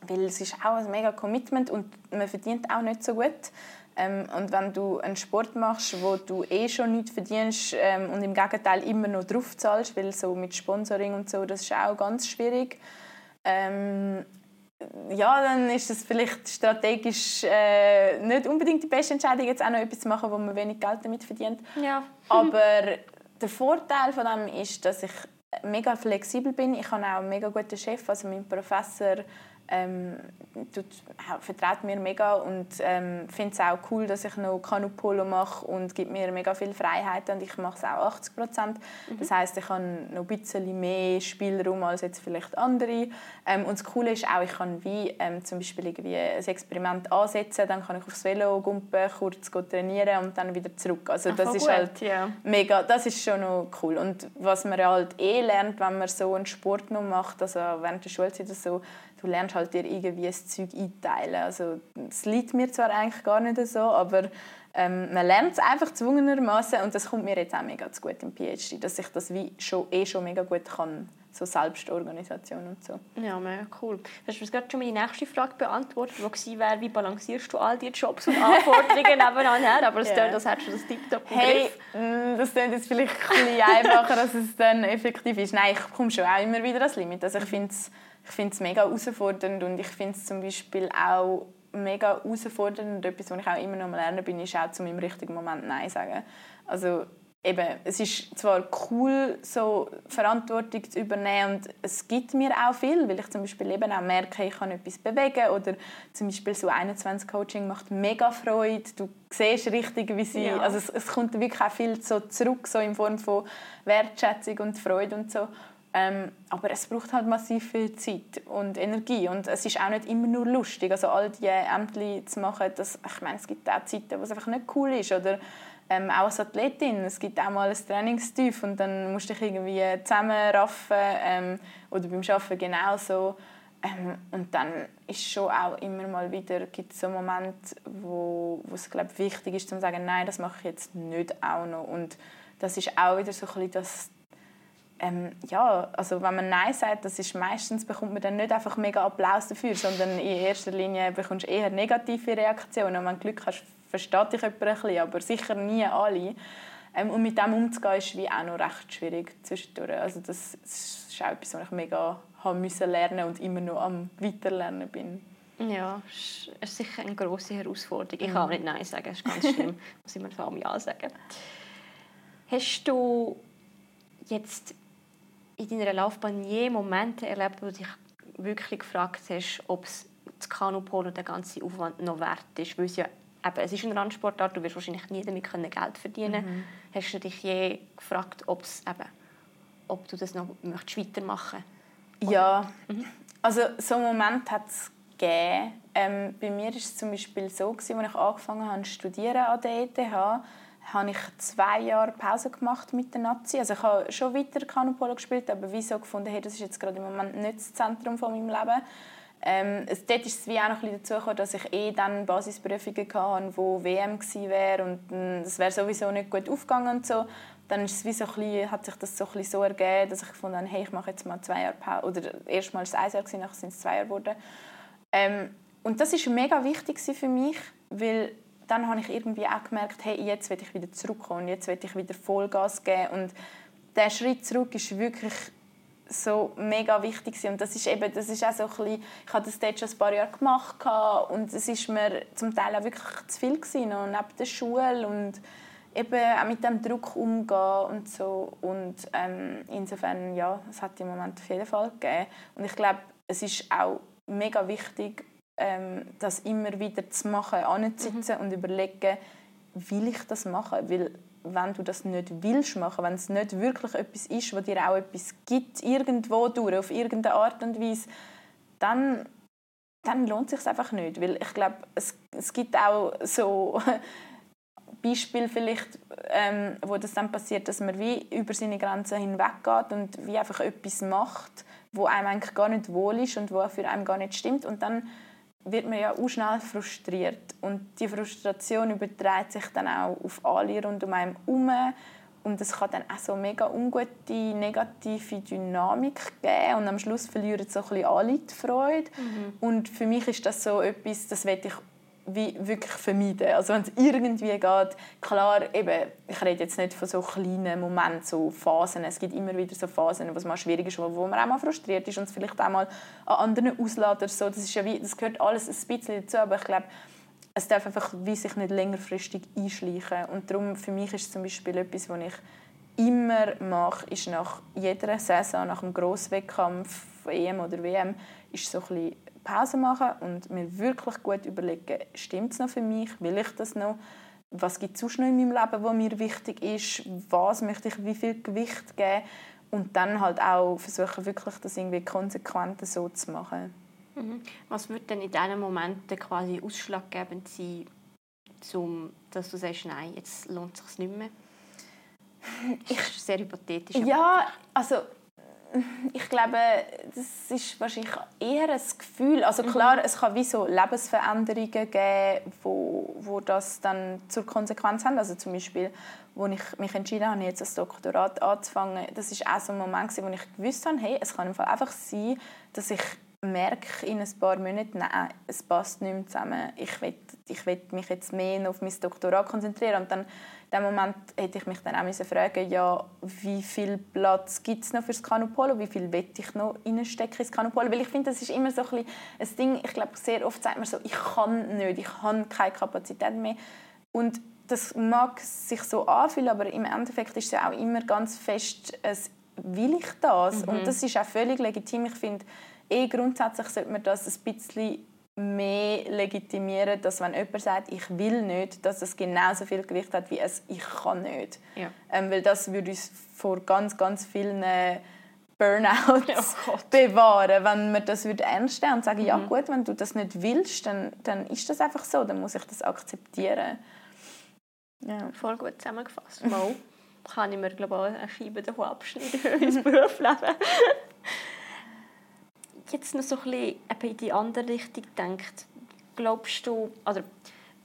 weil es ist auch ein mega Commitment und man verdient auch nicht so gut. Ähm, und wenn du einen Sport machst, wo du eh schon nichts verdienst ähm, und im Gegenteil immer noch drauf zahlst, weil so mit Sponsoring und so, das ist auch ganz schwierig. Ähm, ja, dann ist es vielleicht strategisch äh, nicht unbedingt die beste Entscheidung, jetzt auch noch etwas zu machen, wo man wenig Geld damit verdient. Ja. Aber der Vorteil von dem ist, dass ich mega flexibel bin. Ich habe auch einen mega guten Chef, also mein Professor ähm, tut, vertraut mir mega und ähm, finde es auch cool, dass ich noch Kanupolo mache und gibt mir mega viel Freiheit und ich mache es auch 80 Prozent. Mhm. Das heißt, ich habe noch ein bisschen mehr Spielraum als jetzt vielleicht andere. Ähm, und das Coole ist auch, ich kann wie ähm, zum Beispiel irgendwie ein Experiment ansetzen, dann kann ich aufs Velo gumpen, kurz trainieren und dann wieder zurück. Also das Ach, ist gut, halt ja. mega, das ist schon noch cool. Und was man halt eh lernt, wenn man so einen Sport noch macht, also während der Schulzeit oder so, du lernst halt dir irgendwie das Zeug einteilen. Also es liegt mir zwar eigentlich gar nicht so, aber ähm, man lernt es einfach zwungenermaßen und das kommt mir jetzt auch mega zu gut im PhD, dass ich das wie schon, eh schon mega gut kann, so Selbstorganisation und so. Ja, mega cool. Du hast mir gerade schon meine nächste Frage beantwortet, die wäre, wie balancierst du all diese Jobs und Anforderungen nebeneinander, aber es yeah. das hast du das tiptop Hey, mm, das klingt jetzt vielleicht ein bisschen einfacher, als es dann effektiv ist. Nein, ich komme schon auch immer wieder ans Limit. Also ich finde es ich finde es mega herausfordernd und ich finde es zum Beispiel auch mega herausfordernd und etwas, was ich auch immer noch mal lernen bin, ist auch zu meinem richtigen Moment Nein sagen. Also eben, es ist zwar cool, so Verantwortung zu übernehmen und es gibt mir auch viel, weil ich zum Beispiel eben auch merke, ich kann etwas bewegen oder zum Beispiel so 21 Coaching macht mega Freude, du siehst richtig, wie sie, ja. also es, es kommt wirklich auch viel so zurück, so in Form von Wertschätzung und Freude und so ähm, aber es braucht halt massiv viel Zeit und Energie und es ist auch nicht immer nur lustig. Also all die Ämter zu machen, das, ich meine, es gibt auch Zeiten, wo es einfach nicht cool ist oder ähm, auch als Athletin, es gibt auch mal ein Trainingstief und dann musst du dich irgendwie zusammenraffen ähm, oder beim Arbeiten genauso. Ähm, und dann ist schon auch immer mal wieder gibt so Momente, wo, wo es glaub, wichtig ist, zu sagen, nein, das mache ich jetzt nicht auch noch. Und das ist auch wieder so ein bisschen das, ähm, ja, also wenn man Nein sagt, das ist meistens bekommt man dann nicht einfach mega Applaus dafür, sondern in erster Linie bekommst du eher negative Reaktionen. Und wenn du Glück hast, versteht dich jemand ein bisschen, aber sicher nie alle. Ähm, und mit dem umzugehen, ist wie auch noch recht schwierig zwischendurch. Also das ist auch etwas, was ich mega haben müssen lernen und immer noch am Weiterlernen bin. Ja, es ist sicher eine grosse Herausforderung. Ich kann nicht Nein sagen, das ist ganz schlimm. muss ich mir vor allem Ja sagen. Hast du jetzt in deiner Laufbahn je Momente erlebt, wo du dich wirklich gefragt hast, ob es das Kanupol und der ganze Aufwand noch wert ist? Weil es ja eben, es ist ein Randsportart, du wirst wahrscheinlich nie damit Geld verdienen mhm. Hast du dich je gefragt, eben, ob du das noch möchtest weitermachen möchtest? Ja, mhm. also so einen Moment hat es gegeben. Ähm, bei mir war es zum Beispiel so, als ich angefangen habe zu studieren an der ETH, habe ich zwei Jahre Pause gemacht mit der Nazi. Also ich habe schon weiter Kanupolo gespielt, aber wieso gefunden, hey, das ist jetzt gerade im Moment nicht das Zentrum von meinem Leben. Ähm, es, dort ist es wie auch noch ein dazu gekommen, dass ich eh dann Basisprüfungen hatte, wo WM wäre und es wäre sowieso nicht gut aufgegangen und so. Dann ist es wie so bisschen, hat sich das so, so ergeben, dass ich gefunden habe, hey, ich mache jetzt mal zwei Jahre Pause. Oder erstmals ein Jahr, nachher sind es zwei Jahre geworden. Ähm, und das ist mega wichtig für mich, weil dann habe ich irgendwie auch gemerkt, hey, jetzt will ich wieder zurückkommen, jetzt will ich wieder Vollgas geben und der Schritt zurück ist wirklich so mega wichtig und das ist eben, das ist auch so ein bisschen, ich habe das dort schon ein paar Jahre gemacht und es ist mir zum Teil auch wirklich zu viel gewesen, und neben der Schule und eben auch mit dem Druck umgehen und so und ähm, insofern ja, es hat im Moment auf jeden Fall gegeben und ich glaube, es ist auch mega wichtig ähm, das immer wieder zu machen, anzusitzen mhm. und überlegen, will ich das machen? Weil wenn du das nicht willst machen, wenn es nicht wirklich etwas ist, was dir auch etwas gibt, irgendwo durch, auf irgendeine Art und Weise, dann, dann lohnt es sich einfach nicht. Weil ich glaube, es, es gibt auch so Beispiele vielleicht, ähm, wo das dann passiert, dass man wie über seine Grenzen hinweggeht und wie einfach etwas macht, wo einem eigentlich gar nicht wohl ist und wo für einen gar nicht stimmt und dann wird man ja auch schnell frustriert. Und die Frustration überträgt sich dann auch auf alle rund um einen herum. Und es kann dann auch so mega ungute, negative Dynamik geben. Und am Schluss verlieren so ein bisschen alle die Freude. Mhm. Und für mich ist das so etwas, das will ich wie wirklich vermeiden. Also wenn es irgendwie geht, klar, eben, ich rede jetzt nicht von so kleinen Momenten, so Phasen. Es gibt immer wieder so Phasen, wo es mal schwierig ist, wo man auch mal frustriert ist und es vielleicht auch mal an anderen ausladen so. Das, ist ja wie, das gehört alles ein bisschen dazu, aber ich glaube, es darf einfach wie sich nicht längerfristig einschleichen. Und darum, für mich ist zum Beispiel etwas, was ich immer mache, ist nach jeder Saison, nach einem Grosswettkampf, EM oder WM, ist so ein bisschen Pause machen und mir wirklich gut überlegen, stimmt es noch für mich, will ich das noch, was gibt es sonst noch in meinem Leben, was mir wichtig ist, was möchte ich wie viel Gewicht geben und dann halt auch versuchen, wirklich das irgendwie konsequent so zu machen. Mhm. Was würde denn in diesen Momenten quasi ausschlaggebend sein, zum, dass du sagst, nein, jetzt lohnt es sich nicht mehr? Ich, das ist sehr hypothetisch. Ja, also ich glaube, das ist wahrscheinlich eher ein Gefühl. Also klar, mhm. es kann wie so Lebensveränderungen geben, wo, wo das dann zur Konsequenz haben. Also zum Beispiel, wo ich mich entschieden habe, jetzt das Doktorat anzufangen, das ist auch so ein Moment, wo ich gewusst habe, hey, es kann einfach sein, dass ich merke in ein paar Monaten, nein, es passt nicht mehr zusammen. Ich will, ich will mich jetzt mehr auf mein Doktorat konzentrieren. Und dann in dem Moment hätte ich mich dann auch fragen ja, wie viel Platz gibt es noch für das Kanupolo, wie viel will ich noch reinstecken ins Kanupolo, weil ich finde, das ist immer so ein, ein Ding, ich glaube, sehr oft sagt man so, ich kann nicht, ich habe keine Kapazität mehr und das mag sich so anfühlen, aber im Endeffekt ist es ja auch immer ganz fest, will ich das? Mhm. Und das ist auch völlig legitim. Ich finde, eh grundsätzlich sollte man das ein bisschen mehr legitimieren, dass wenn jemand sagt, ich will nicht, dass es genauso viel Gewicht hat wie es ich kann nicht. Ja. Ähm, weil das würde uns vor ganz, ganz vielen Burnouts oh bewahren, wenn wir das würde ernst nehmen und sagen, mhm. ja gut, wenn du das nicht willst, dann, dann ist das einfach so, dann muss ich das akzeptieren. Ja. Voll gut zusammengefasst. Mal kann ich mir glaube ich, eine Scheibe davon abschneiden für mein Berufsleben jetzt noch so ein bisschen in die andere Richtung denkt, glaubst du, also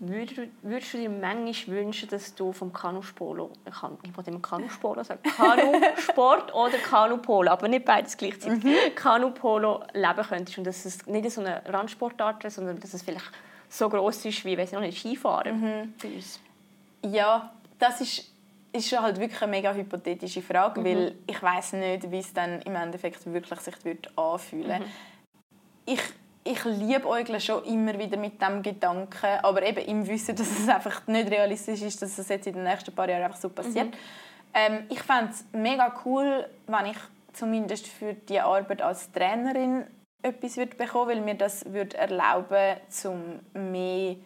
würdest, du dir manchmal wünschen, dass du vom Kanuspolo, ich wollte immer Kanuspolo sagen, Kanusport oder Kanupolo, aber nicht beides gleichzeitig, mhm. Kanupolo leben könntest und dass es nicht so eine Randsportart ist, sondern dass es vielleicht so groß ist wie, weiß ich noch nicht, Skifahren mhm. Ja, das ist ist halt wirklich eine mega hypothetische Frage, mhm. weil ich weiß nicht, wie es dann im Endeffekt wirklich sich wird anfühlen. Mhm. Ich ich liebe schon immer wieder mit dem Gedanken, aber eben im Wissen, dass es einfach nicht realistisch ist, dass es jetzt in den nächsten paar Jahren einfach so passiert. Mhm. Ähm, ich fände es mega cool, wenn ich zumindest für die Arbeit als Trainerin etwas würde bekommen, weil mir das würde erlauben, zum mehr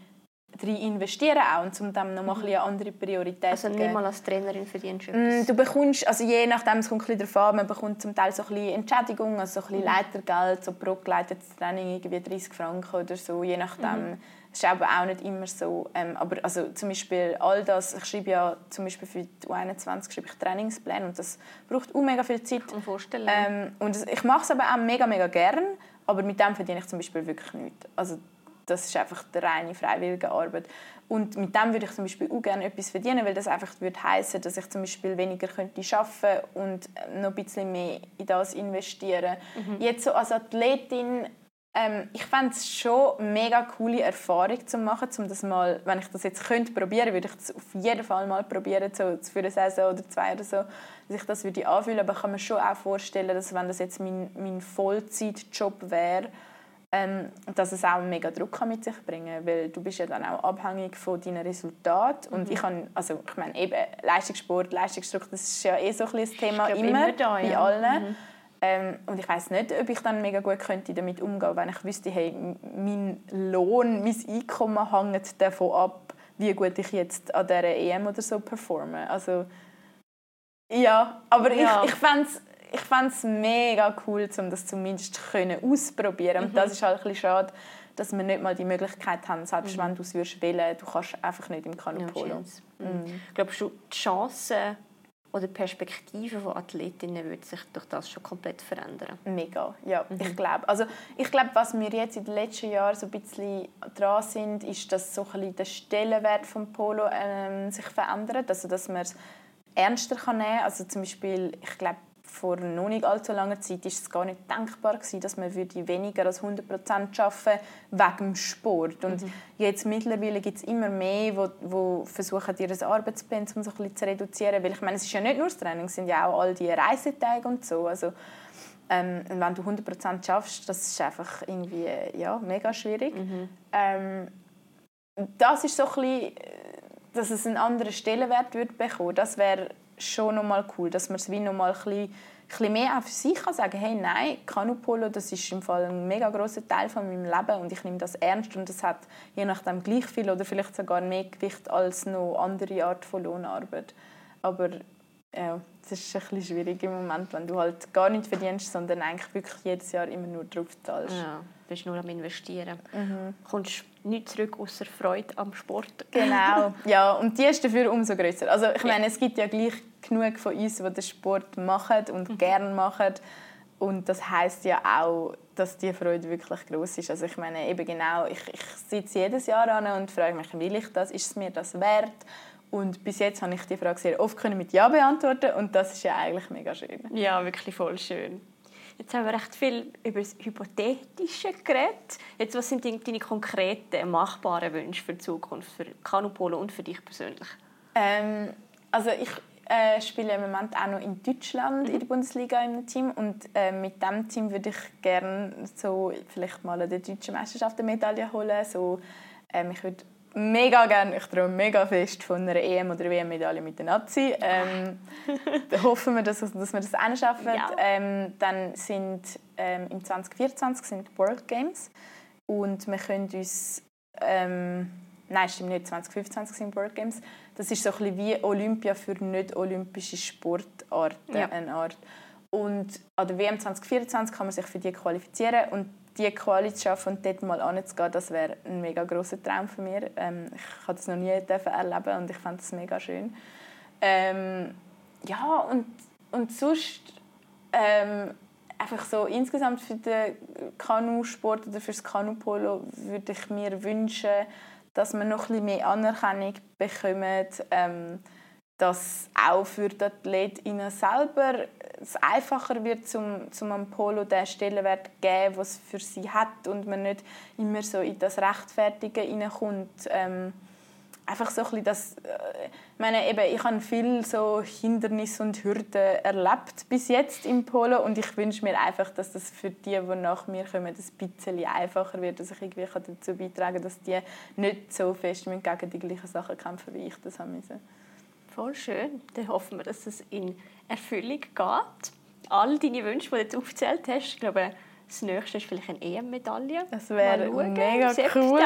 rein investieren auch und um dann noch mal eine andere Priorität Also nicht mal als Trainerin verdienst du mm, Du bekommst, also je nachdem, es kommt ein bisschen darauf an, man bekommt zum Teil so ein bisschen Entschädigung, also so ein bisschen mhm. Leitergeld, so pro geleitetes Training irgendwie 30 Franken oder so, je nachdem. Mhm. Das ist aber auch nicht immer so. Ähm, aber also zum Beispiel all das, ich schreibe ja zum Beispiel für die U21 schreibe ich Trainingspläne und das braucht auch mega viel Zeit. Kann vorstellen. Ähm, und ich mache es aber auch mega, mega gern, aber mit dem verdiene ich zum Beispiel wirklich nichts. Also das ist einfach eine reine freiwillige Arbeit. Und mit dem würde ich zum Beispiel auch gerne etwas verdienen, weil das einfach würde heißen, dass ich zum Beispiel weniger könnte arbeiten und noch ein bisschen mehr in das investieren. Mhm. Jetzt so als Athletin ähm, ich fände es schon eine mega coole Erfahrung zu machen, um das mal, wenn ich das jetzt könnte probieren, würde ich es auf jeden Fall mal probieren, so für eine Saison oder zwei oder so, dass ich das würde anfühlen. Aber ich kann mir schon auch vorstellen, dass wenn das jetzt mein, mein Vollzeitjob wäre, ähm, dass es auch mega Druck kann mit sich bringen weil du bist ja dann auch abhängig von deinen Resultaten und mhm. ich kann, also ich meine eben Leistungssport, Leistungsdruck, das ist ja eh so ein das Thema immer, immer da, bei ja. allen. Mhm. Ähm, und ich weiß nicht, ob ich dann mega gut könnte damit umgehen, wenn ich wüsste, hey, mein Lohn, mein Einkommen hängt davon ab, wie gut ich jetzt an dieser EM oder so performe. Also ja, aber ja. ich, ich fände es ich fände es mega cool, um das zumindest können ausprobieren. Mhm. Und das ist halt ein bisschen schade, dass wir nicht mal die Möglichkeit haben, selbst mhm. wenn du es würdest wählen, du kannst einfach nicht im Kanupolo. Ja, mhm. Glaubst du, die Chancen oder die Perspektive von Athletinnen würde sich durch das schon komplett verändern? Mega, ja, mhm. ich glaube. Also ich glaube, was wir jetzt in den letzten Jahren so ein bisschen dran sind, ist, dass so ein bisschen der Stellenwert vom Polo ähm, sich verändert, also dass man es ernster kann nehmen kann. Also zum Beispiel, ich glaube, vor noch nicht allzu langer Zeit ist es gar nicht denkbar gewesen, dass man würde weniger als 100 Prozent arbeiten wegen dem Sport. Und mhm. jetzt mittlerweile gibt es immer mehr, wo, wo versuchen, ihr Arbeitspensum so ein bisschen zu reduzieren, weil ich meine, es ist ja nicht nur das Training, es sind ja auch all die Reisetage und so. Also ähm, wenn du 100 Prozent schaffst, das ist einfach irgendwie ja mega schwierig. Mhm. Ähm, das ist so ein bisschen, dass es einen anderen Stellenwert wird bekommen. Das wäre schon noch mal cool, dass man es wie noch mal ein bisschen, mehr für sich kann sagen hey, nein, Kanupolo, das ist im Fall ein mega großer Teil von meinem Leben und ich nehme das ernst und das hat je nachdem gleich viel oder vielleicht sogar mehr Gewicht als noch andere Art von Lohnarbeit. Aber ja, es ist ein bisschen schwierig im Moment, wenn du halt gar nicht verdienst, sondern eigentlich wirklich jedes Jahr immer nur drauf zahlst. Ja, bist nur am Investieren. Mhm. Kommst nicht zurück außer Freude am Sport. Genau, ja, und die ist dafür umso größer. Also ich meine, es gibt ja gleich genug von uns, die den Sport machen und mhm. gerne machen. Und das heißt ja auch, dass die Freude wirklich groß ist. Also ich meine eben genau, ich, ich sitze jedes Jahr an und frage mich, will ich das? Ist es mir das wert? Und bis jetzt habe ich die Frage sehr oft mit Ja beantworten und das ist ja eigentlich mega schön. Ja, wirklich voll schön. Jetzt haben wir recht viel über das Hypothetische geredet. Jetzt, was sind deine konkreten, machbaren Wünsche für die Zukunft, für Kanupolo und für dich persönlich? Ähm, also ich äh, spiele im Moment auch noch in Deutschland mhm. in der Bundesliga im Team und äh, mit diesem Team würde ich gerne so vielleicht mal an der deutschen Meisterschaft eine Medaille holen. So, ähm, ich würde mega gerne, ich träume mega fest von einer EM- oder WM-Medaille mit den Nazi. Ähm, hoffen wir, dass, dass wir das auch schaffen. Ja. Ähm, dann sind ähm, im 2024 sind World Games und wir können uns ähm, nein, stimmt nicht, 2025 sind World Games. Das ist so ein bisschen wie Olympia für nicht-olympische Sportarten, ja. eine Art. Und an der WM 2024 kann man sich für die qualifizieren und die Quali zu schaffen und dort mal anzugehen, das wäre ein mega großer Traum für mich. Ähm, ich habe das noch nie erleben und ich fand es mega schön. Ähm, ja, und, und sonst ähm, einfach so insgesamt für den Kanusport oder für das Kanupolo würde ich mir wünschen, dass man noch ein mehr Anerkennung bekommt, ähm, dass auch für die Athletinnen selber es einfacher wird, zum, zum am Polo den Stellenwert zu geben, was für sie hat und man nicht immer so in das Rechtfertigen hineinkommt. Ähm, einfach so ein das, äh, ich meine, eben, ich habe viel so Hindernisse und Hürden erlebt bis jetzt im Polo und ich wünsche mir einfach, dass das für die, die nach mir kommen, ein bisschen einfacher wird, dass ich irgendwie dazu beitragen kann, dass die nicht so fest gegen die gleichen Sachen kämpfen, wie ich das haben müssen. Voll schön. Dann hoffen wir, dass es in Erfüllung geht. All deine Wünsche, die du jetzt aufgezählt hast, ich glaube, das nächste ist vielleicht eine EM-Medaille. Das wäre mega cool.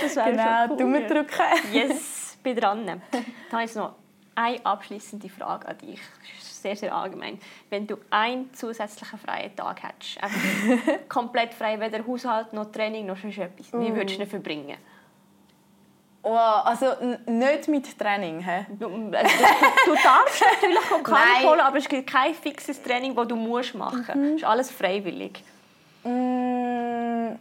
Das wäre genau, cool. Daumen drücken. Yes, bin dran. Dann habe ich noch eine abschließende Frage an dich. Sehr, sehr allgemein. Wenn du einen zusätzlichen freien Tag hättest, komplett frei, weder Haushalt noch Training noch sonst etwas, wie würdest du ihn verbringen? Oh, also nicht mit Training. He? Du, also, du, du, darfst natürlich vom Carnival, aber es gibt kein fixes Training, das du musst machen musst. Mhm. Es ist alles freiwillig. Mm,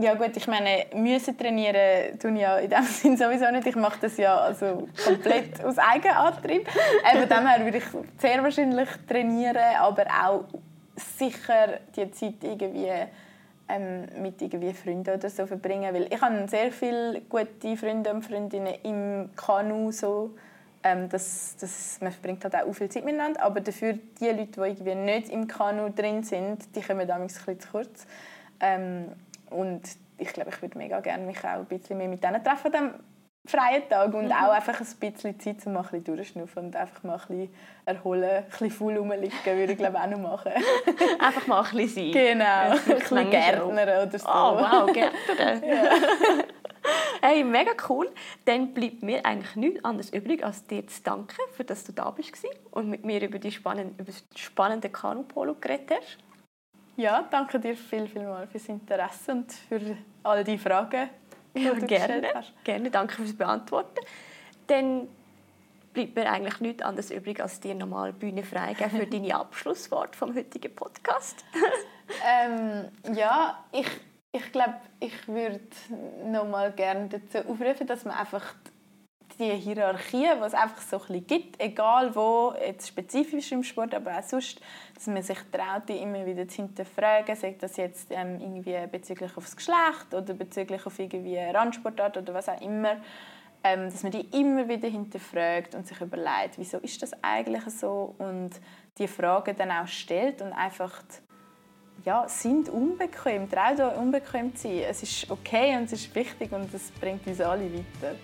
ja gut, ich meine, müssen trainieren tun ja in dem Sinne sowieso nicht. Ich mache das ja also komplett aus Eigenantrieb. Von dem her würde ich sehr wahrscheinlich trainieren, aber auch sicher die Zeit irgendwie ähm, mit irgendwie Freunden oder so verbringen, weil ich habe sehr viele gute Freunde und Freundinnen im Kanu so ähm, das, das, man verbringt halt auch viel Zeit miteinander, aber dafür die Leute, die irgendwie nicht im Kanu drin sind, die kommen damals ein zu kurz. Ähm, und ich glaube, ich würde mega gerne mich auch ein bisschen mehr mit denen treffen am freien Tag und mhm. auch einfach ein bisschen Zeit, um mal ein bisschen durchschnaufen und einfach mal ein bisschen erholen, ein bisschen faul rumliegen, würde ich glaube auch noch machen. einfach mal ein bisschen sein. Genau, ein bisschen Gärtner oder so. Oh wow, Gärtner. ja. Hey, mega cool. Dann bleibt mir eigentlich nichts anderes übrig, als dir zu danken, für dass du da bist und mit mir über die spannende, über das spannende Kanupolo geredet hast. Ja, danke dir viel, viel mal fürs Interesse und für all die Fragen, ja, gerne. Gerne, danke fürs Beantworten. Dann bleibt mir eigentlich nichts anderes übrig, als dir nochmal Bühne freigeben für deine Abschlusswort vom heutigen Podcast. ähm, ja, ich ich glaube, ich würde noch mal gerne dazu aufrufen, dass man einfach die Hierarchie, die es einfach so ein bisschen gibt, egal wo, jetzt spezifisch im Sport, aber auch sonst, dass man sich traut, die immer wieder zu hinterfragen, sagt das jetzt ähm, irgendwie bezüglich aufs Geschlecht oder bezüglich auf irgendwie Randsportart oder was auch immer, ähm, dass man die immer wieder hinterfragt und sich überlegt, wieso ist das eigentlich so und die Fragen dann auch stellt und einfach ja, sind unbequem. Traut euch unbequem zu sein. Es ist okay und es ist wichtig und es bringt uns alle weiter.